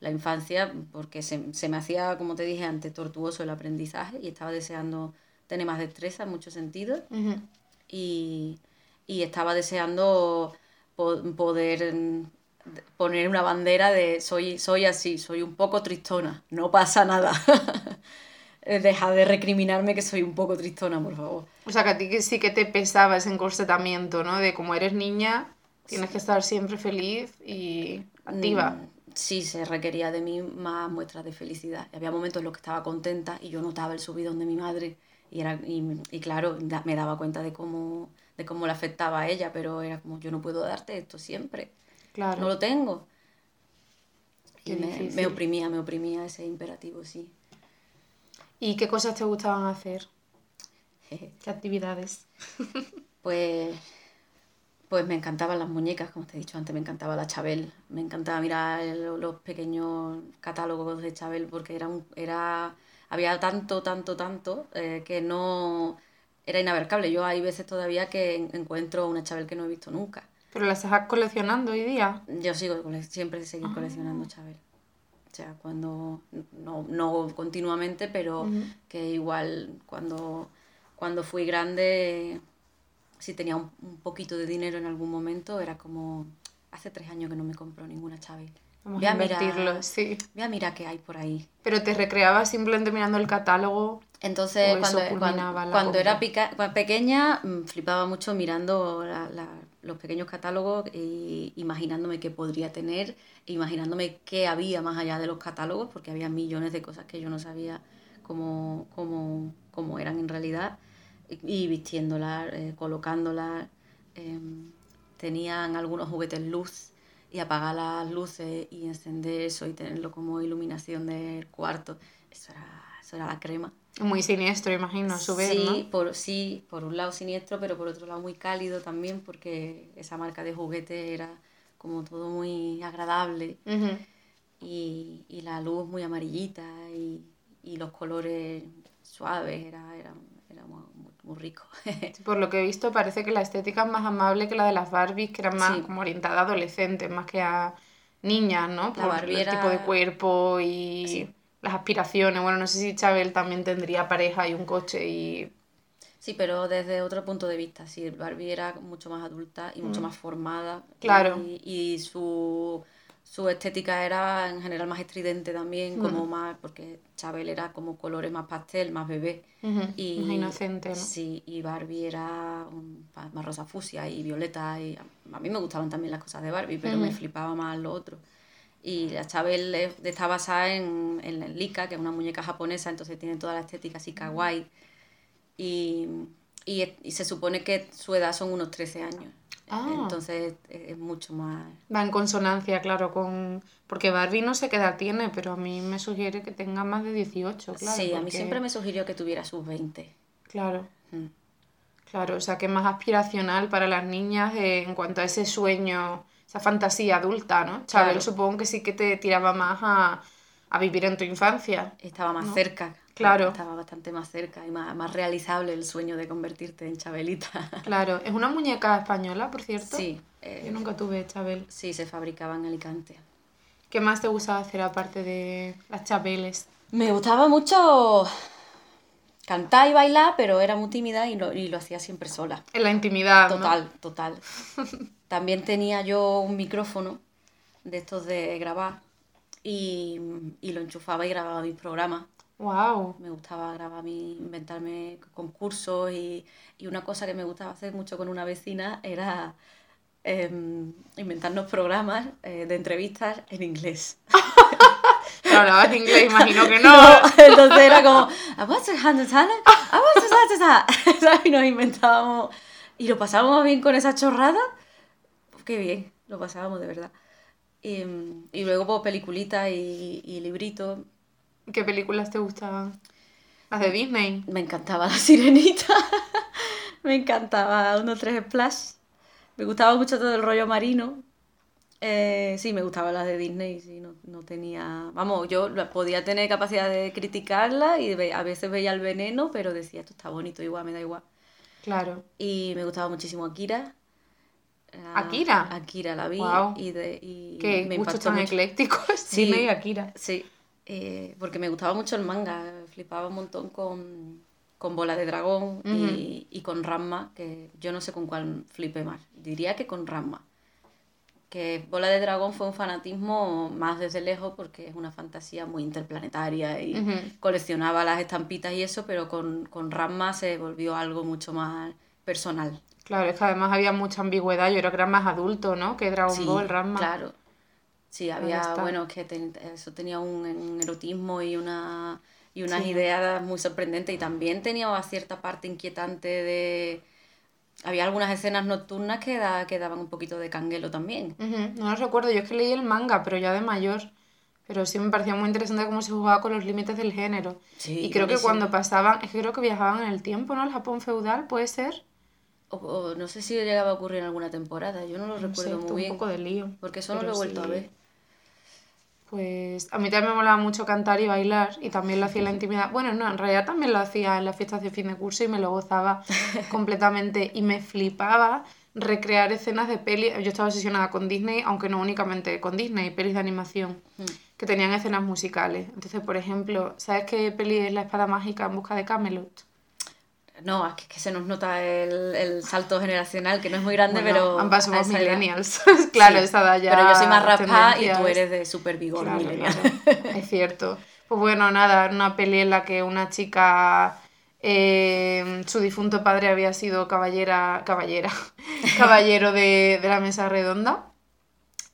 la infancia porque se, se, me hacía, como te dije antes, tortuoso el aprendizaje y estaba deseando tener más destreza en muchos sentidos. y, y, estaba deseando poder poner una bandera de soy, soy así, soy un poco tristona, no pasa nada. Deja de recriminarme que soy un poco tristona, por favor. O sea, que a ti sí que te pesaba ese encorsetamiento, ¿no? De como eres niña, tienes que estar siempre feliz y activa. Mm, sí, se requería de mí más muestras de felicidad. había momentos en los que estaba contenta y yo notaba el subidón de mi madre y, era, y, y claro, me daba cuenta de cómo, de cómo le afectaba a ella, pero era como, yo no puedo darte esto siempre. Claro. No lo tengo. y me, oprimía, me oprimía ese imperativo, sí. ¿Y qué cosas te gustaban hacer? ¿Qué actividades? pues, pues me encantaban las muñecas, como te he dicho antes, me encantaba la Chabel, me encantaba mirar los pequeños catálogos de Chabel porque era, era había tanto, tanto, tanto eh, que no era inabarcable. Yo hay veces todavía que encuentro una Chabel que no he visto nunca. ¿Pero las estás coleccionando hoy día? Yo sigo, siempre seguir coleccionando ah. Chabel. O sea, cuando, no, no continuamente, pero que igual cuando, cuando fui grande, si tenía un, poquito de dinero en algún momento, era como, hace tres años que no me compro ninguna Chabel. Vamos voy a, invertirlo, sí. Voy a mirar qué hay por ahí. Pero te recreabas simplemente mirando el catálogo. Entonces, cuando, cuando, cuando era pequeña, mm, flipaba mucho mirando la, los pequeños catálogos imaginándome qué podría tener, imaginándome qué había más allá de los catálogos, porque había millones de cosas que yo no sabía cómo, cómo, cómo eran en realidad, y vistiéndolas, eh, colocándolas. Em, tenían algunos juguetes luz y apagar las luces y encender eso y tenerlo como iluminación del cuarto. Eso era, eso era la crema. Muy siniestro, imagino, a su vez, sí, Por, sí, por un lado siniestro, pero por otro lado muy cálido también, porque esa marca de juguete era como todo muy agradable. y, y, la luz muy amarillita y, y los colores suaves, era, era, era muy, muy, rico. por lo que he visto, parece que la estética es más amable que la de las Barbies, que eran más como orientada a adolescentes, más que a niñas, ¿no? Por el tipo de cuerpo y las aspiraciones. Bueno, no sé si Chabel también tendría pareja y un coche y... Sí, pero desde otro punto de vista, sí, Barbie era mucho más adulta y mucho mm. más formada. Claro. Y, su, estética era en general más estridente también, como mm. más, porque Chabel era como colores más pastel, más bebé. y, más inocente, ¿no? Sí, y Barbie era más rosa fusia y violeta. Y a mí me gustaban también las cosas de Barbie, pero me flipaba más lo otro. Y la Chabel está basada en, en Lika, que es una muñeca japonesa, entonces tiene toda la estética así kawaii. Y, y, y se supone que su edad son unos 13 años. Ah. Entonces es mucho más... Va en consonancia, claro, con... Porque Barbie no sé qué edad tiene, pero a mí me sugiere que tenga más de 18, claro. Sí, a mí siempre me sugirió que tuviera sus 20. Claro. Mm. Claro, o sea que es más aspiracional para las niñas en cuanto a ese sueño esa fantasía adulta, ¿no? Chabel supongo que sí que te tiraba más a, a vivir en tu infancia. Estaba más cerca. Claro. Estaba bastante más cerca y más, más, realizable el sueño de convertirte en Chabelita. Claro. ¿Es una muñeca española, por cierto? Sí. Yo eh, nunca tuve Chabel. Sí, se fabricaba en Alicante. ¿Qué más te gustaba hacer aparte de las Chabeles? Me gustaba mucho cantar y bailar, pero era muy tímida y lo, y lo hacía siempre sola. En la intimidad. ¿no? Total, total. También tenía yo un micrófono de estos de grabar y, y lo enchufaba y grababa mis programas. Wow. Me gustaba grabar, mi, inventarme concursos y, y una cosa que me gustaba hacer mucho con una vecina era em, inventarnos programas eh, de entrevistas en inglés. Pero hablabas inglés, imagino que no. entonces era como. Y nos inventábamos y lo pasábamos bien con esa chorrada. Qué bien, lo pasábamos de verdad. Y, y luego pues, peliculitas y, y libritos. ¿Qué películas te gustaban? Las de Disney. Me encantaba La Sirenita. me encantaba Uno tres Splash. Me gustaba mucho todo el rollo marino. Eh, sí, me gustaba las de Disney. Sí, no, no tenía. Vamos, yo podía tener capacidad de criticarla y a veces veía el veneno, pero decía, esto está bonito, igual, me da igual. Claro. Y me gustaba muchísimo Akira. La- ¿Akira? Akira la vi. Y, de, y Qué me gustos tan eclécticos. Sí. Y Akira. Sí, eh, porque me gustaba mucho el manga, flipaba un montón con, con Bola de Dragón y, y con Ranma, que yo no sé con cuál flipé más, diría que con Ranma. Que Bola de Dragón fue un fanatismo más desde lejos porque es una fantasía muy interplanetaria y coleccionaba las estampitas y eso, pero con, con Ranma se volvió algo mucho más personal. Claro, es que además había mucha ambigüedad. Yo creo que era más adulto, ¿no? Que Dragon Sí, Ball, Ranma. Claro. Sí, había, está. bueno, que ten- eso tenía un, un erotismo y una y unas Sí. ideas muy sorprendentes y también tenía cierta parte inquietante de había algunas escenas nocturnas que, da- que daban un poquito de canguelo también. Ujú, No lo recuerdo, yo es que leí el manga, pero ya de mayor. Pero sí me parecía muy interesante cómo se jugaba con los límites del género. Sí, y creo que cuando pasaban, es que creo que viajaban en el tiempo, ¿no? El Japón feudal, puede ser. O, o no sé si llegaba a ocurrir en alguna temporada, yo no lo No recuerdo muy un bien, poco de lío. porque eso no lo he vuelto a ver. Pues a mí también me molaba mucho cantar y bailar y también lo hacía en la intimidad. Bueno, no, en realidad también lo hacía en las fiestas de fin de curso y me lo gozaba completamente y me flipaba recrear escenas de peli. Yo estaba obsesionada con Disney, aunque no únicamente con Disney, pelis de animación Mm. que tenían escenas musicales. Entonces, por ejemplo, ¿sabes qué peli es La espada mágica en busca de Camelot? No, es que, se nos nota el, el salto generacional, que no es muy grande, Bueno, pero... somos esa edad- millennials. claro, Sí, esa ya. Pero yo soy más raspada y tú eres de super vigor Claro, millennial. claro, es cierto. Pues bueno, nada, una peli en la que una chica, eh, su difunto padre había sido caballera, caballera, caballero de, de la mesa redonda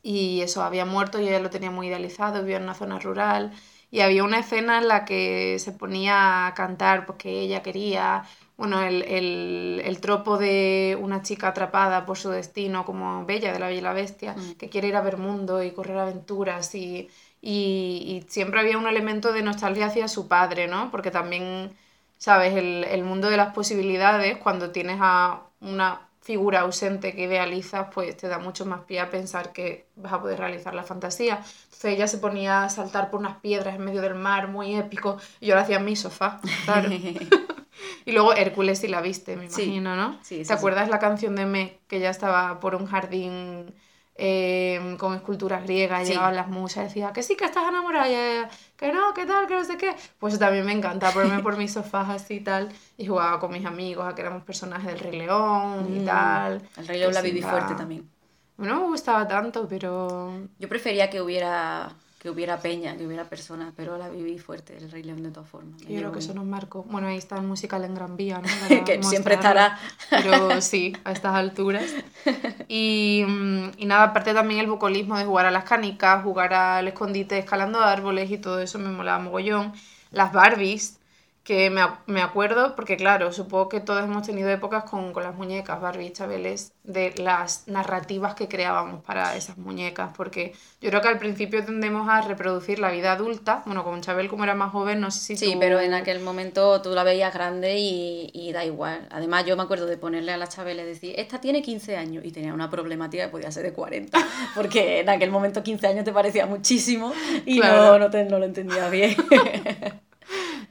y eso había muerto y ella lo tenía muy idealizado, vivía en una zona rural y había una escena en la que se ponía a cantar porque ella quería, bueno, el, el, el tropo de una chica atrapada por su destino como Bella de la Bella y la Bestia, Mm. que quiere ir a ver mundo y correr aventuras y, y, y siempre había un elemento de nostalgia hacia su padre, ¿no? Porque también, ¿sabes? El, el mundo de las posibilidades, cuando tienes a una figura ausente que idealizas, pues te da mucho más pie a pensar que vas a poder realizar la fantasía. Entonces ella se ponía a saltar por unas piedras en medio del mar, muy épico, y yo lo hacía en mi sofá, claro. y luego Hércules si la viste, me Sí. imagino, ¿no? Sí, sí, ¿Te sí. acuerdas la canción de Me, que ya estaba por un jardín eh, con esculturas griegas, Sí. llegaban las musas, decía que sí, que estás enamorada, que no, que tal, que no sé qué. Pues también me encanta ponerme por mis sofás así y tal, y jugaba con mis amigos a que éramos personajes del Rey León y Mm, tal. El Rey León Pues la sí, viví fuerte también. No me gustaba tanto, pero Yo prefería que hubiera que hubiera peña, que hubiera personas, pero la viví fuerte, el Rey León de todas formas. yo creo que eso nos marcó. Bueno, ahí está el musical en Gran Vía, ¿no? Para Que siempre estará. Pero sí, a estas alturas. Y, mm, y nada, aparte también el bucolismo de jugar a las canicas, jugar al escondite escalando árboles y todo eso me molaba mogollón. Las Barbies, que me, me acuerdo, porque claro, supongo que todos hemos tenido épocas con, con las muñecas Barbie y Chabeles, de las narrativas que creábamos para esas muñecas, porque yo creo que al principio tendemos a reproducir la vida adulta, bueno, con Chabel como era más joven, no sé si Sí, tú- pero en aquel momento tú la veías grande y, y da igual. Además, yo me acuerdo de ponerle a la Chabela y decir, esta tiene 15 años y tenía una problemática que podía ser de 40, porque en aquel momento 15 años te parecía muchísimo y Claro. no, no, te, no lo entendías bien.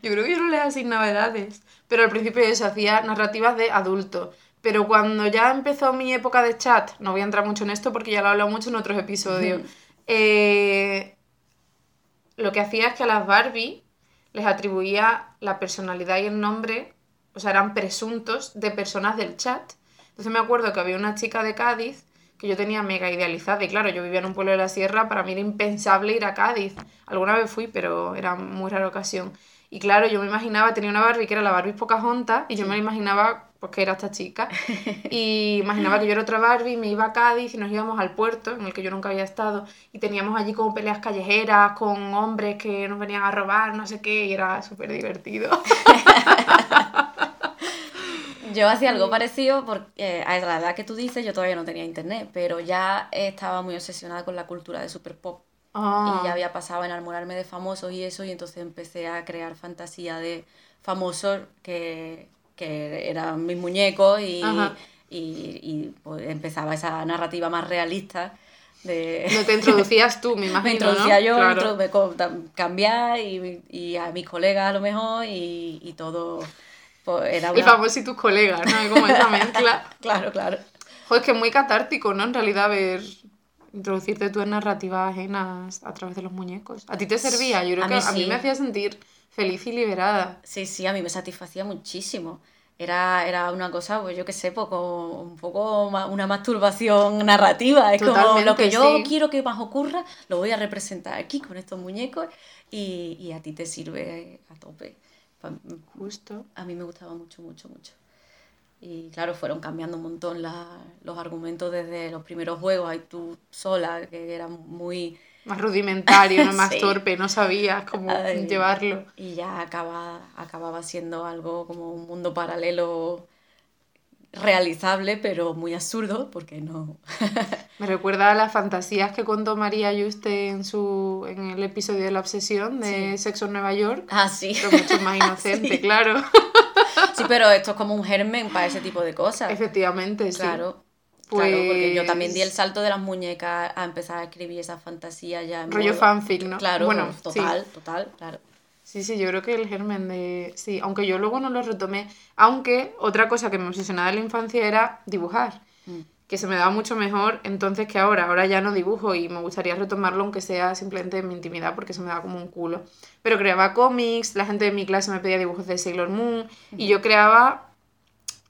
Yo creo que yo no leo sin novedades. Pero al principio eso hacía narrativas de adulto. Pero cuando ya empezó mi época de chat, no voy a entrar mucho en esto porque ya lo he hablado mucho en otros episodios, eh, lo que hacía es que a las Barbie les atribuía la personalidad y el nombre, o sea, eran presuntos de personas del chat. Entonces me acuerdo que había una chica de Cádiz que yo tenía mega idealizada y claro, yo vivía en un pueblo de la sierra, para mí era impensable ir a Cádiz. Alguna vez fui, pero era muy rara ocasión. Y claro, yo me imaginaba, tenía una Barbie que era la Barbie Pocahontas y yo me imaginaba pues que era esta chica. Y imaginaba que yo era otra Barbie, me iba a Cádiz y nos íbamos al puerto, en el que yo nunca había estado, y teníamos allí como peleas callejeras con hombres que nos venían a robar, no sé qué, y era súper divertido. yo hacía algo parecido porque a la edad que tú dices yo todavía no tenía internet, pero ya estaba muy obsesionada con la cultura de super pop. Y ya ah. había pasado a enamorarme de famosos y eso, y entonces empecé a crear fantasía de famosos que, que eran mis muñecos y, y, y pues, empezaba esa narrativa más realista. De... No te introducías tú, me imagino. me introducía yo, me cambiar y, y, a mis colegas a lo mejor y, y todo. Pues, era Y famosos y tus colegas, ¿no? como esa mezcla. claro, claro. Joder, es que es muy catártico, ¿no? En realidad, ver introducirte tú en narrativas ajenas a través de los muñecos. ¿A ti te servía? Yo creo que a mí me hacía sentir feliz y liberada. Sí, sí, a mí me satisfacía muchísimo. Era, era una cosa, pues yo qué sé, poco, un poco una masturbación narrativa. Es como lo que yo quiero que más ocurra, lo voy a representar aquí con estos muñecos y, y a ti te sirve a tope. Justo. A mí me gustaba mucho, mucho, mucho. Y claro, fueron cambiando un montón los argumentos desde los primeros juegos. Ahí tú sola, que era muy más rudimentario, ¿no? más torpe, no sabías cómo llevarlo. Y ya acaba, acababa siendo algo como un mundo paralelo realizable, pero muy absurdo, porque no... Me recuerda a las fantasías que contó María Yuste en, su, en el episodio de La Obsesión de Sexo en Nueva York. Ah, sí. Pero mucho más inocente, claro. Sí, pero esto es como un germen para ese tipo de cosas. Efectivamente, sí. Claro. Claro, porque yo también di el pues salto de las muñecas a empezar a escribir esa fantasía ya. En Rollo fanfic, ¿no? Claro, bueno, total, total, claro. Sí, sí, yo creo que el germen de... Sí, aunque yo luego no lo retomé. Aunque otra cosa que me obsesionaba en la infancia era dibujar. Mm. Que se me daba mucho mejor entonces que ahora. Ahora ya no dibujo y me gustaría retomarlo aunque sea simplemente en mi intimidad porque se me da como un culo. Pero creaba cómics, la gente de mi clase me pedía dibujos de Sailor Moon y yo creaba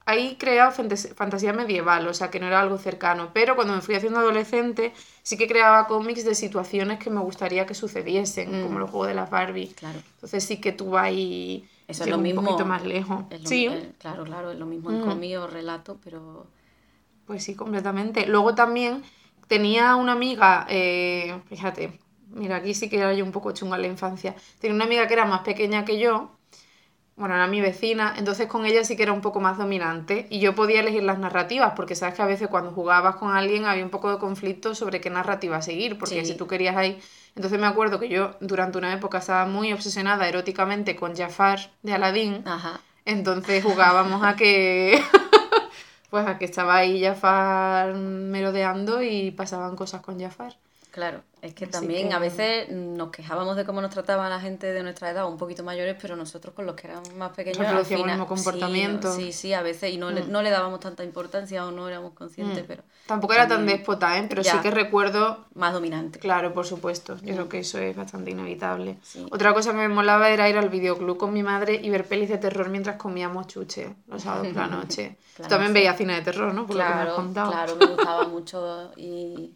ahí creaba fantasía medieval, o sea que no era algo cercano. Pero cuando me fui haciendo adolescente, sí que creaba cómics de situaciones que me gustaría que sucediesen, como mm. los juegos de las Barbie. Claro. Entonces sí que tuve ahí Eso es lo mismo, un poquito más lejos. sí. claro, claro, es lo mismo en mm. o relato, pero... Pues sí, completamente. Luego también tenía una amiga, eh, fíjate, mira, aquí sí que era yo un poco chunga en la infancia. Tenía una amiga que era más pequeña que yo, bueno, era mi vecina, entonces con ella sí que era un poco más dominante y yo podía elegir las narrativas, porque sabes que a veces cuando jugabas con alguien había un poco de conflicto sobre qué narrativa seguir, porque si tú querías ahí... Entonces me acuerdo que yo durante una época estaba muy obsesionada eróticamente con Jafar de Aladdin, entonces jugábamos a que... pues a que estaba ahí Jafar merodeando y pasaban cosas con Jafar. Claro, es que también a veces nos quejábamos de cómo nos trataba la gente de nuestra edad, un poquito mayores, pero nosotros con los que eran más pequeños. al final, el mismo comportamiento. Sí, sí, a veces, y no, le, mm. no le dábamos tanta importancia o no éramos conscientes, mm. pero. Tampoco era tan déspota, ¿eh? pero sí que recuerdo. Más dominante. Claro, por supuesto. Yo creo mm. que eso es bastante inevitable. Otra cosa que me molaba era ir al videoclub con mi madre y ver pelis de terror mientras comíamos chuche los sábados por la noche. también veía cine de terror, ¿no? claro, claro, me gustaba mucho y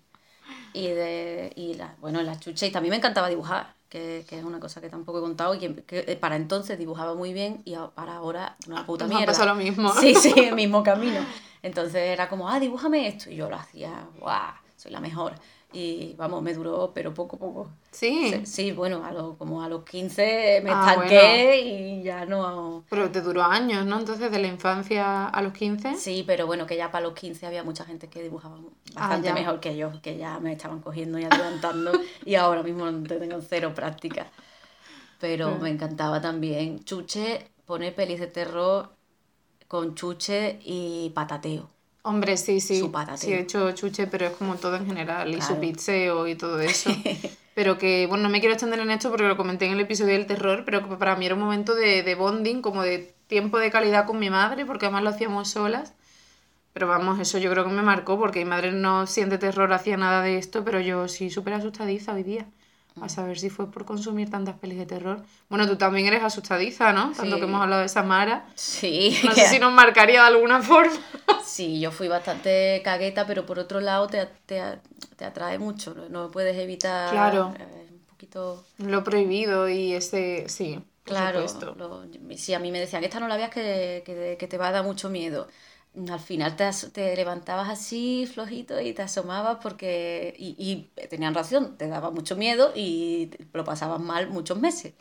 y, de, y la, bueno, las chuches. Y también me encantaba dibujar, que, que, es una cosa que tampoco he contado y que, eh, para entonces dibujaba muy bien y para ahora una puta mierda. Pasa lo mismo. Sí, sí, el mismo camino. Entonces era como, ah, dibújame esto. Y yo lo hacía, guau, soy la mejor. Y vamos, me duró, pero poco, poco. Sí. Sí, bueno, a lo, como a los 15 me ah, estanqué y ya no. Pero te duró años, ¿no? Entonces, de la infancia a los 15. Sí, pero bueno, que ya para los 15 había mucha gente que dibujaba ah, bastante mejor que yo, que ya me estaban cogiendo y adelantando y ahora mismo tengo cero práctica. Pero me encantaba también. Chuche pone pelis de terror con chuche y patateo. Hombre, sí, sí. Sí, he hecho chuche, pero es como todo en general, y su pizzeo y todo eso. pero que, bueno, no me quiero extender en esto porque lo comenté en el episodio del terror, pero que para mí era un momento de, de bonding, como de tiempo de calidad con mi madre, porque además lo hacíamos solas. Pero vamos, eso yo creo que me marcó, porque mi madre no siente terror hacia nada de esto, pero yo sí súper asustadiza hoy día. A saber si fue por consumir tantas pelis de terror. Bueno, tú también eres asustadiza, ¿no? Tanto Sí. que hemos hablado de Samara. Sí. No sé si nos marcaría de alguna forma. Sí, yo fui bastante cagueta, pero por otro lado te, te, te atrae mucho, no, no puedes evitar Claro. eh, un poquito... Lo prohibido y ese, sí, por Claro, lo- si a mí me decían, esta no la veas que, que, que te va a dar mucho miedo. Al final te, te levantabas así, flojito, y te asomabas porque... Y, y tenían razón, te daba mucho miedo y lo pasabas mal muchos meses.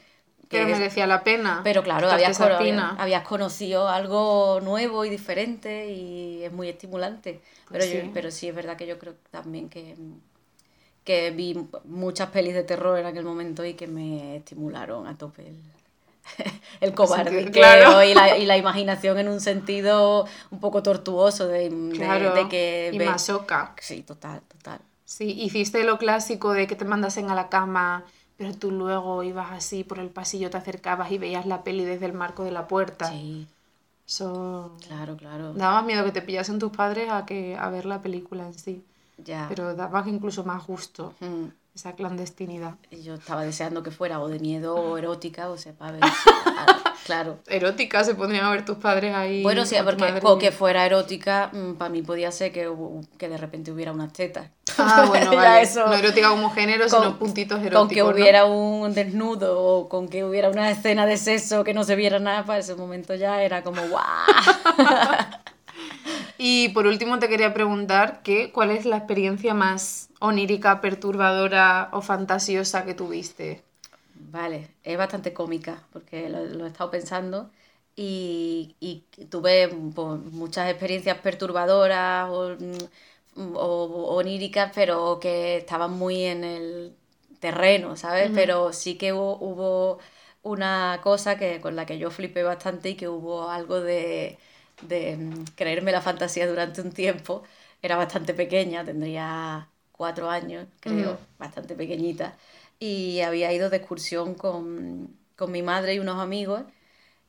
Que Pero merecía la pena. pero claro, habías, cono- habías conocido algo nuevo y diferente y es muy estimulante. Pues pero, yo- sí. pero sí es verdad que yo creo también que, que vi muchas pelis de terror en aquel momento y que me estimularon a tope el, el cobarde claro. y, la, y la imaginación en un sentido un poco tortuoso de, de- Claro, de que... y ve- masoca. Sí, total, total. Sí, hiciste lo clásico de que te mandasen a la cama, pero tú luego ibas así por el pasillo, te acercabas y veías la peli desde el marco de la puerta. Sí, Eso claro, claro. daba más miedo que te pillasen tus padres a que a ver la película en sí. Ya. Pero daba incluso más gusto Mm. Esa clandestinidad. Yo estaba deseando que fuera o de miedo o erótica, o sea, para ver. si- ah, claro. Erótica se podrían ver tus padres ahí. Bueno, sí, porque madre. o que fuera erótica, para mí podía ser que, que de repente hubiera unas tetas. Ah, bueno, vale. eso- No erótica como género, con- sino puntitos eróticos. Con que ¿no? hubiera un desnudo o con que hubiera una escena de sexo que no se viera nada, para ese momento ya era como ¡guau! Y por último te quería preguntar que, ¿cuál es la experiencia más onírica, perturbadora o fantasiosa que tuviste? Vale, es bastante cómica porque lo, lo he estado pensando y, y tuve pues, muchas experiencias perturbadoras o, mm, o- oníricas, pero que estaban muy en el terreno, ¿sabes? Pero sí que hubo, hubo una cosa que, con la que yo flipé bastante y que hubo algo de, de mm, creerme la fantasía durante un tiempo. Era bastante pequeña, tendría cuatro años, creo, Ujú. bastante pequeñita. Y había ido de excursión con, con mi madre y unos amigos.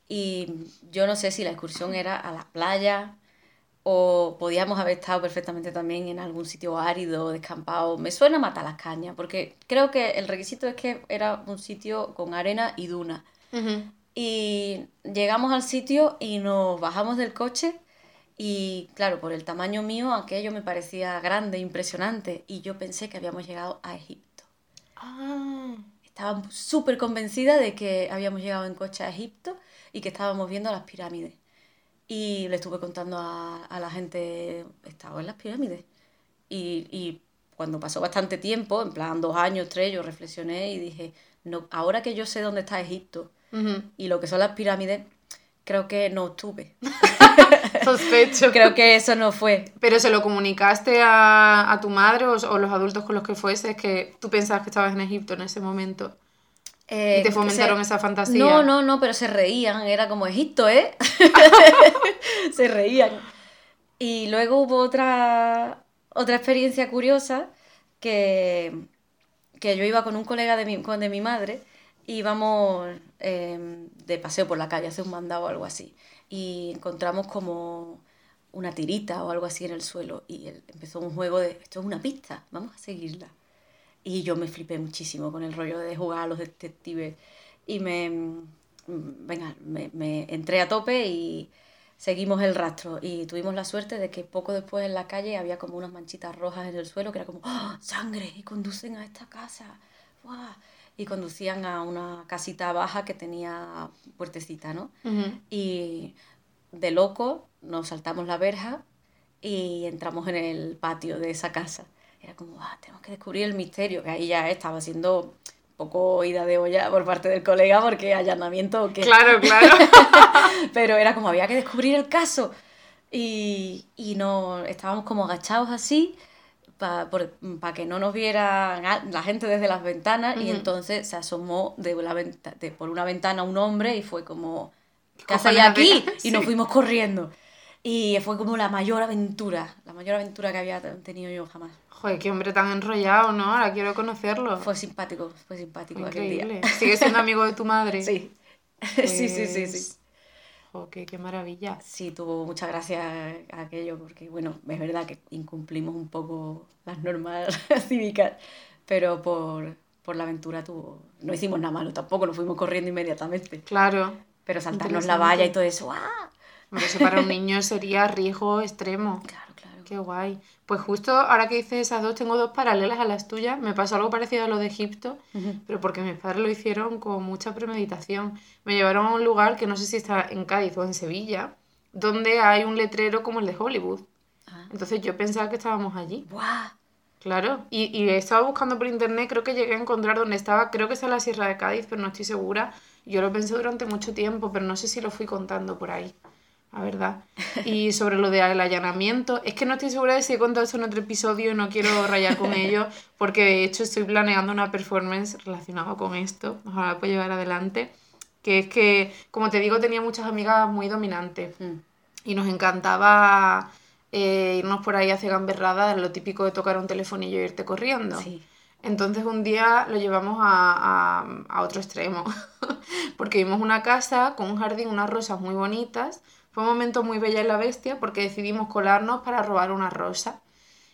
Y yo no sé si la excursión era a la playa o podíamos haber estado perfectamente también en algún sitio árido, descampado. Me suena matar las cañas, porque creo que el requisito es que era un sitio con arena y duna. Y llegamos al sitio y nos bajamos del coche y claro, por el tamaño mío aquello me parecía grande, impresionante y yo pensé que habíamos llegado a Egipto. Ah, Estaba súper convencida de que habíamos llegado en coche a Egipto y que estábamos viendo las pirámides. Y le estuve contando a, a la gente, estaba en las pirámides. Y, y cuando pasó bastante tiempo, en plan dos años, tres, yo reflexioné y dije, no, ahora que yo sé dónde está Egipto y lo que son las pirámides, creo que no estuve. Sospecho. Creo que eso no fue. ¿Pero se lo comunicaste a, a tu madre o, o los adultos con los que fueses que tú pensabas que estabas en Egipto en ese momento? Eh, ¿Y te fomentaron se- esa fantasía? No, no, no, pero se reían, era como Egipto, ¿eh? se reían. Y luego hubo otra, otra experiencia curiosa que, que yo iba con un colega de mi, con- de mi madre, íbamos eh, de paseo por la calle, a hacer un mandado o algo así, y encontramos como una tirita o algo así en el suelo, y empezó un juego de, esto es una pista, vamos a seguirla. Y yo me flipé muchísimo con el rollo de jugar a los detectives. Y me, mm, venga, me, me entré a tope y seguimos el rastro. Y tuvimos la suerte de que poco después en la calle había como unas manchitas rojas en el suelo que era como, ¡Ah, ¡sangre! Y conducen a esta casa. ¡Guau! Y conducían a una casita baja que tenía puertecita, ¿no? Y de loco nos saltamos la verja y entramos en el patio de esa casa. Era como, ah, tenemos que descubrir el misterio, que ahí ya estaba siendo poco ida de olla por parte del colega porque allanamiento que... Claro, claro. Pero era como, había que descubrir el caso. Y, y no, estábamos como agachados así para que no nos viera la gente desde las ventanas y Ujú. entonces se asomó de la venta- de- por una ventana un hombre y fue como, ¿qué hacéis aquí? Y nos Sí. fuimos corriendo. Y fue como la mayor aventura, la mayor aventura que había tenido yo jamás. Joder, qué hombre tan enrollado, ¿no? Ahora quiero conocerlo. Fue simpático, fue simpático aquel Increíble. día. ¿Sigues siendo amigo de tu madre? Sí. sí, sí, sí, sí. Jo, qué, qué maravilla. Sí, tuvo mucha gracia aquello, porque bueno, es verdad que incumplimos un poco las normas cívicas, pero por, por la aventura tuvo... No hicimos nada malo tampoco, nos fuimos corriendo inmediatamente. Claro. Pero saltarnos la valla y todo eso, ¡ah! eso para un niño sería riesgo extremo. Claro. Qué guay. Pues justo ahora que hice esas dos, tengo dos paralelas a las tuyas. Me pasó algo parecido a lo de Egipto, pero porque mis padres lo hicieron con mucha premeditación. Me llevaron a un lugar que no sé si está en Cádiz o en Sevilla, donde hay un letrero como el de Hollywood. Ah. Entonces yo pensaba que estábamos allí. ¡Guau! Claro, y, y estaba buscando por internet, creo que llegué a encontrar donde estaba, creo que es en la Sierra de Cádiz, pero no estoy segura. Yo lo pensé durante mucho tiempo, pero no sé si lo fui contando por ahí, la verdad. Y sobre lo del allanamiento, es que no estoy segura de si he contado eso en otro episodio y no quiero rayar con ello, porque de hecho estoy planeando una performance relacionada con esto, ojalá la pueda llevar adelante, que es que, como te digo, tenía muchas amigas muy dominantes mm. y nos encantaba eh, irnos por ahí hacia gamberrada, lo típico de tocar un telefonillo y irte corriendo. Entonces un día lo llevamos a, a, otro extremo, porque vimos una casa con un jardín, unas rosas muy bonitas. Fue un momento muy bella y la bestia porque decidimos colarnos para robar una rosa.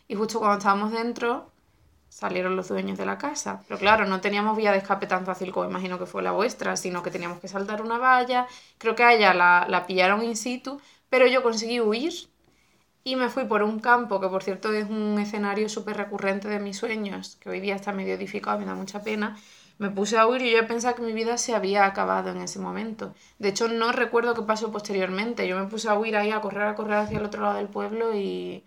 Y justo cuando estábamos dentro salieron los dueños de la casa. Pero claro, no teníamos vía de escape tan fácil como imagino que fue la vuestra, sino que teníamos que saltar una valla. Creo que a ella la, la pillaron in situ, pero yo conseguí huir y me fui por un campo, que por cierto es un escenario súper recurrente de mis sueños, que hoy día está medio edificado, me da mucha pena. Me puse a huir y yo pensaba que mi vida se había acabado en ese momento. De hecho, no recuerdo qué pasó posteriormente. Yo me puse a huir ahí, a correr, a correr hacia el otro lado del pueblo y,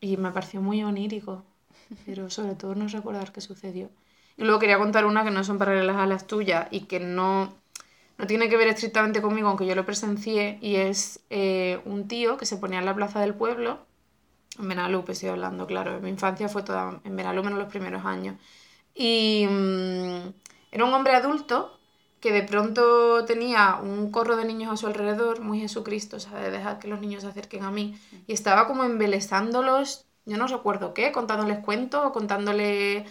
y me pareció muy onírico. Pero sobre todo no recordar qué sucedió. Y luego quería contar una que no son paralelas a las tuyas y que no no tiene que ver estrictamente conmigo, aunque yo lo presencié, y es eh, un tío que se ponía en la plaza del pueblo, en Benalupe estoy hablando, claro, mi infancia fue toda en Benalupe en los primeros años, y mm, era un hombre adulto que de pronto tenía un corro de niños a su alrededor, muy Jesucristo, ¿sabes? Dejar que los niños se acerquen a mí, y estaba como embelezándolos, yo no recuerdo qué, contándoles cuentos o contándoles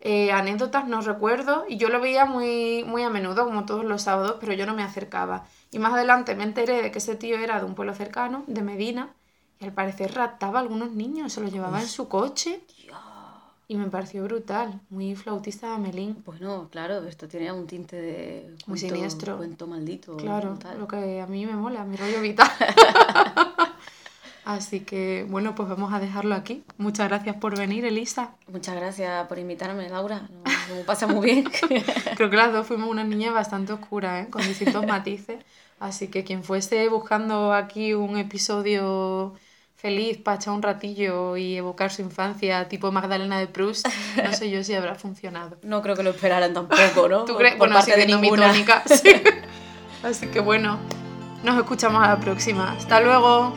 eh, anécdotas no recuerdo y yo lo veía muy, muy a menudo, como todos los sábados, pero yo no me acercaba. Y más adelante me enteré de que ese tío era de un pueblo cercano, de Medina, y al parecer raptaba a algunos niños, se los llevaba en su coche. Y me pareció brutal, muy flautista de Melín. Bueno, claro, esto tiene un tinte de muy siniestro. cuento maldito. Claro, lo que a mí me mola, mi rollo vital. Así que bueno, pues vamos a dejarlo aquí. Muchas gracias por venir, Elisa. Muchas gracias por invitarme, Laura. Me pasa muy bien. Creo que las dos fuimos una niña bastante oscura, ¿eh? con distintos matices. Así que quien fuese buscando aquí un episodio feliz para echar un ratillo y evocar su infancia tipo Magdalena de Proust, no sé yo si habrá funcionado. No creo que lo esperaran tampoco, ¿no? ¿Tú crees? bueno, parte de ninguna. Sí. Así que bueno, nos escuchamos a la próxima. Hasta luego.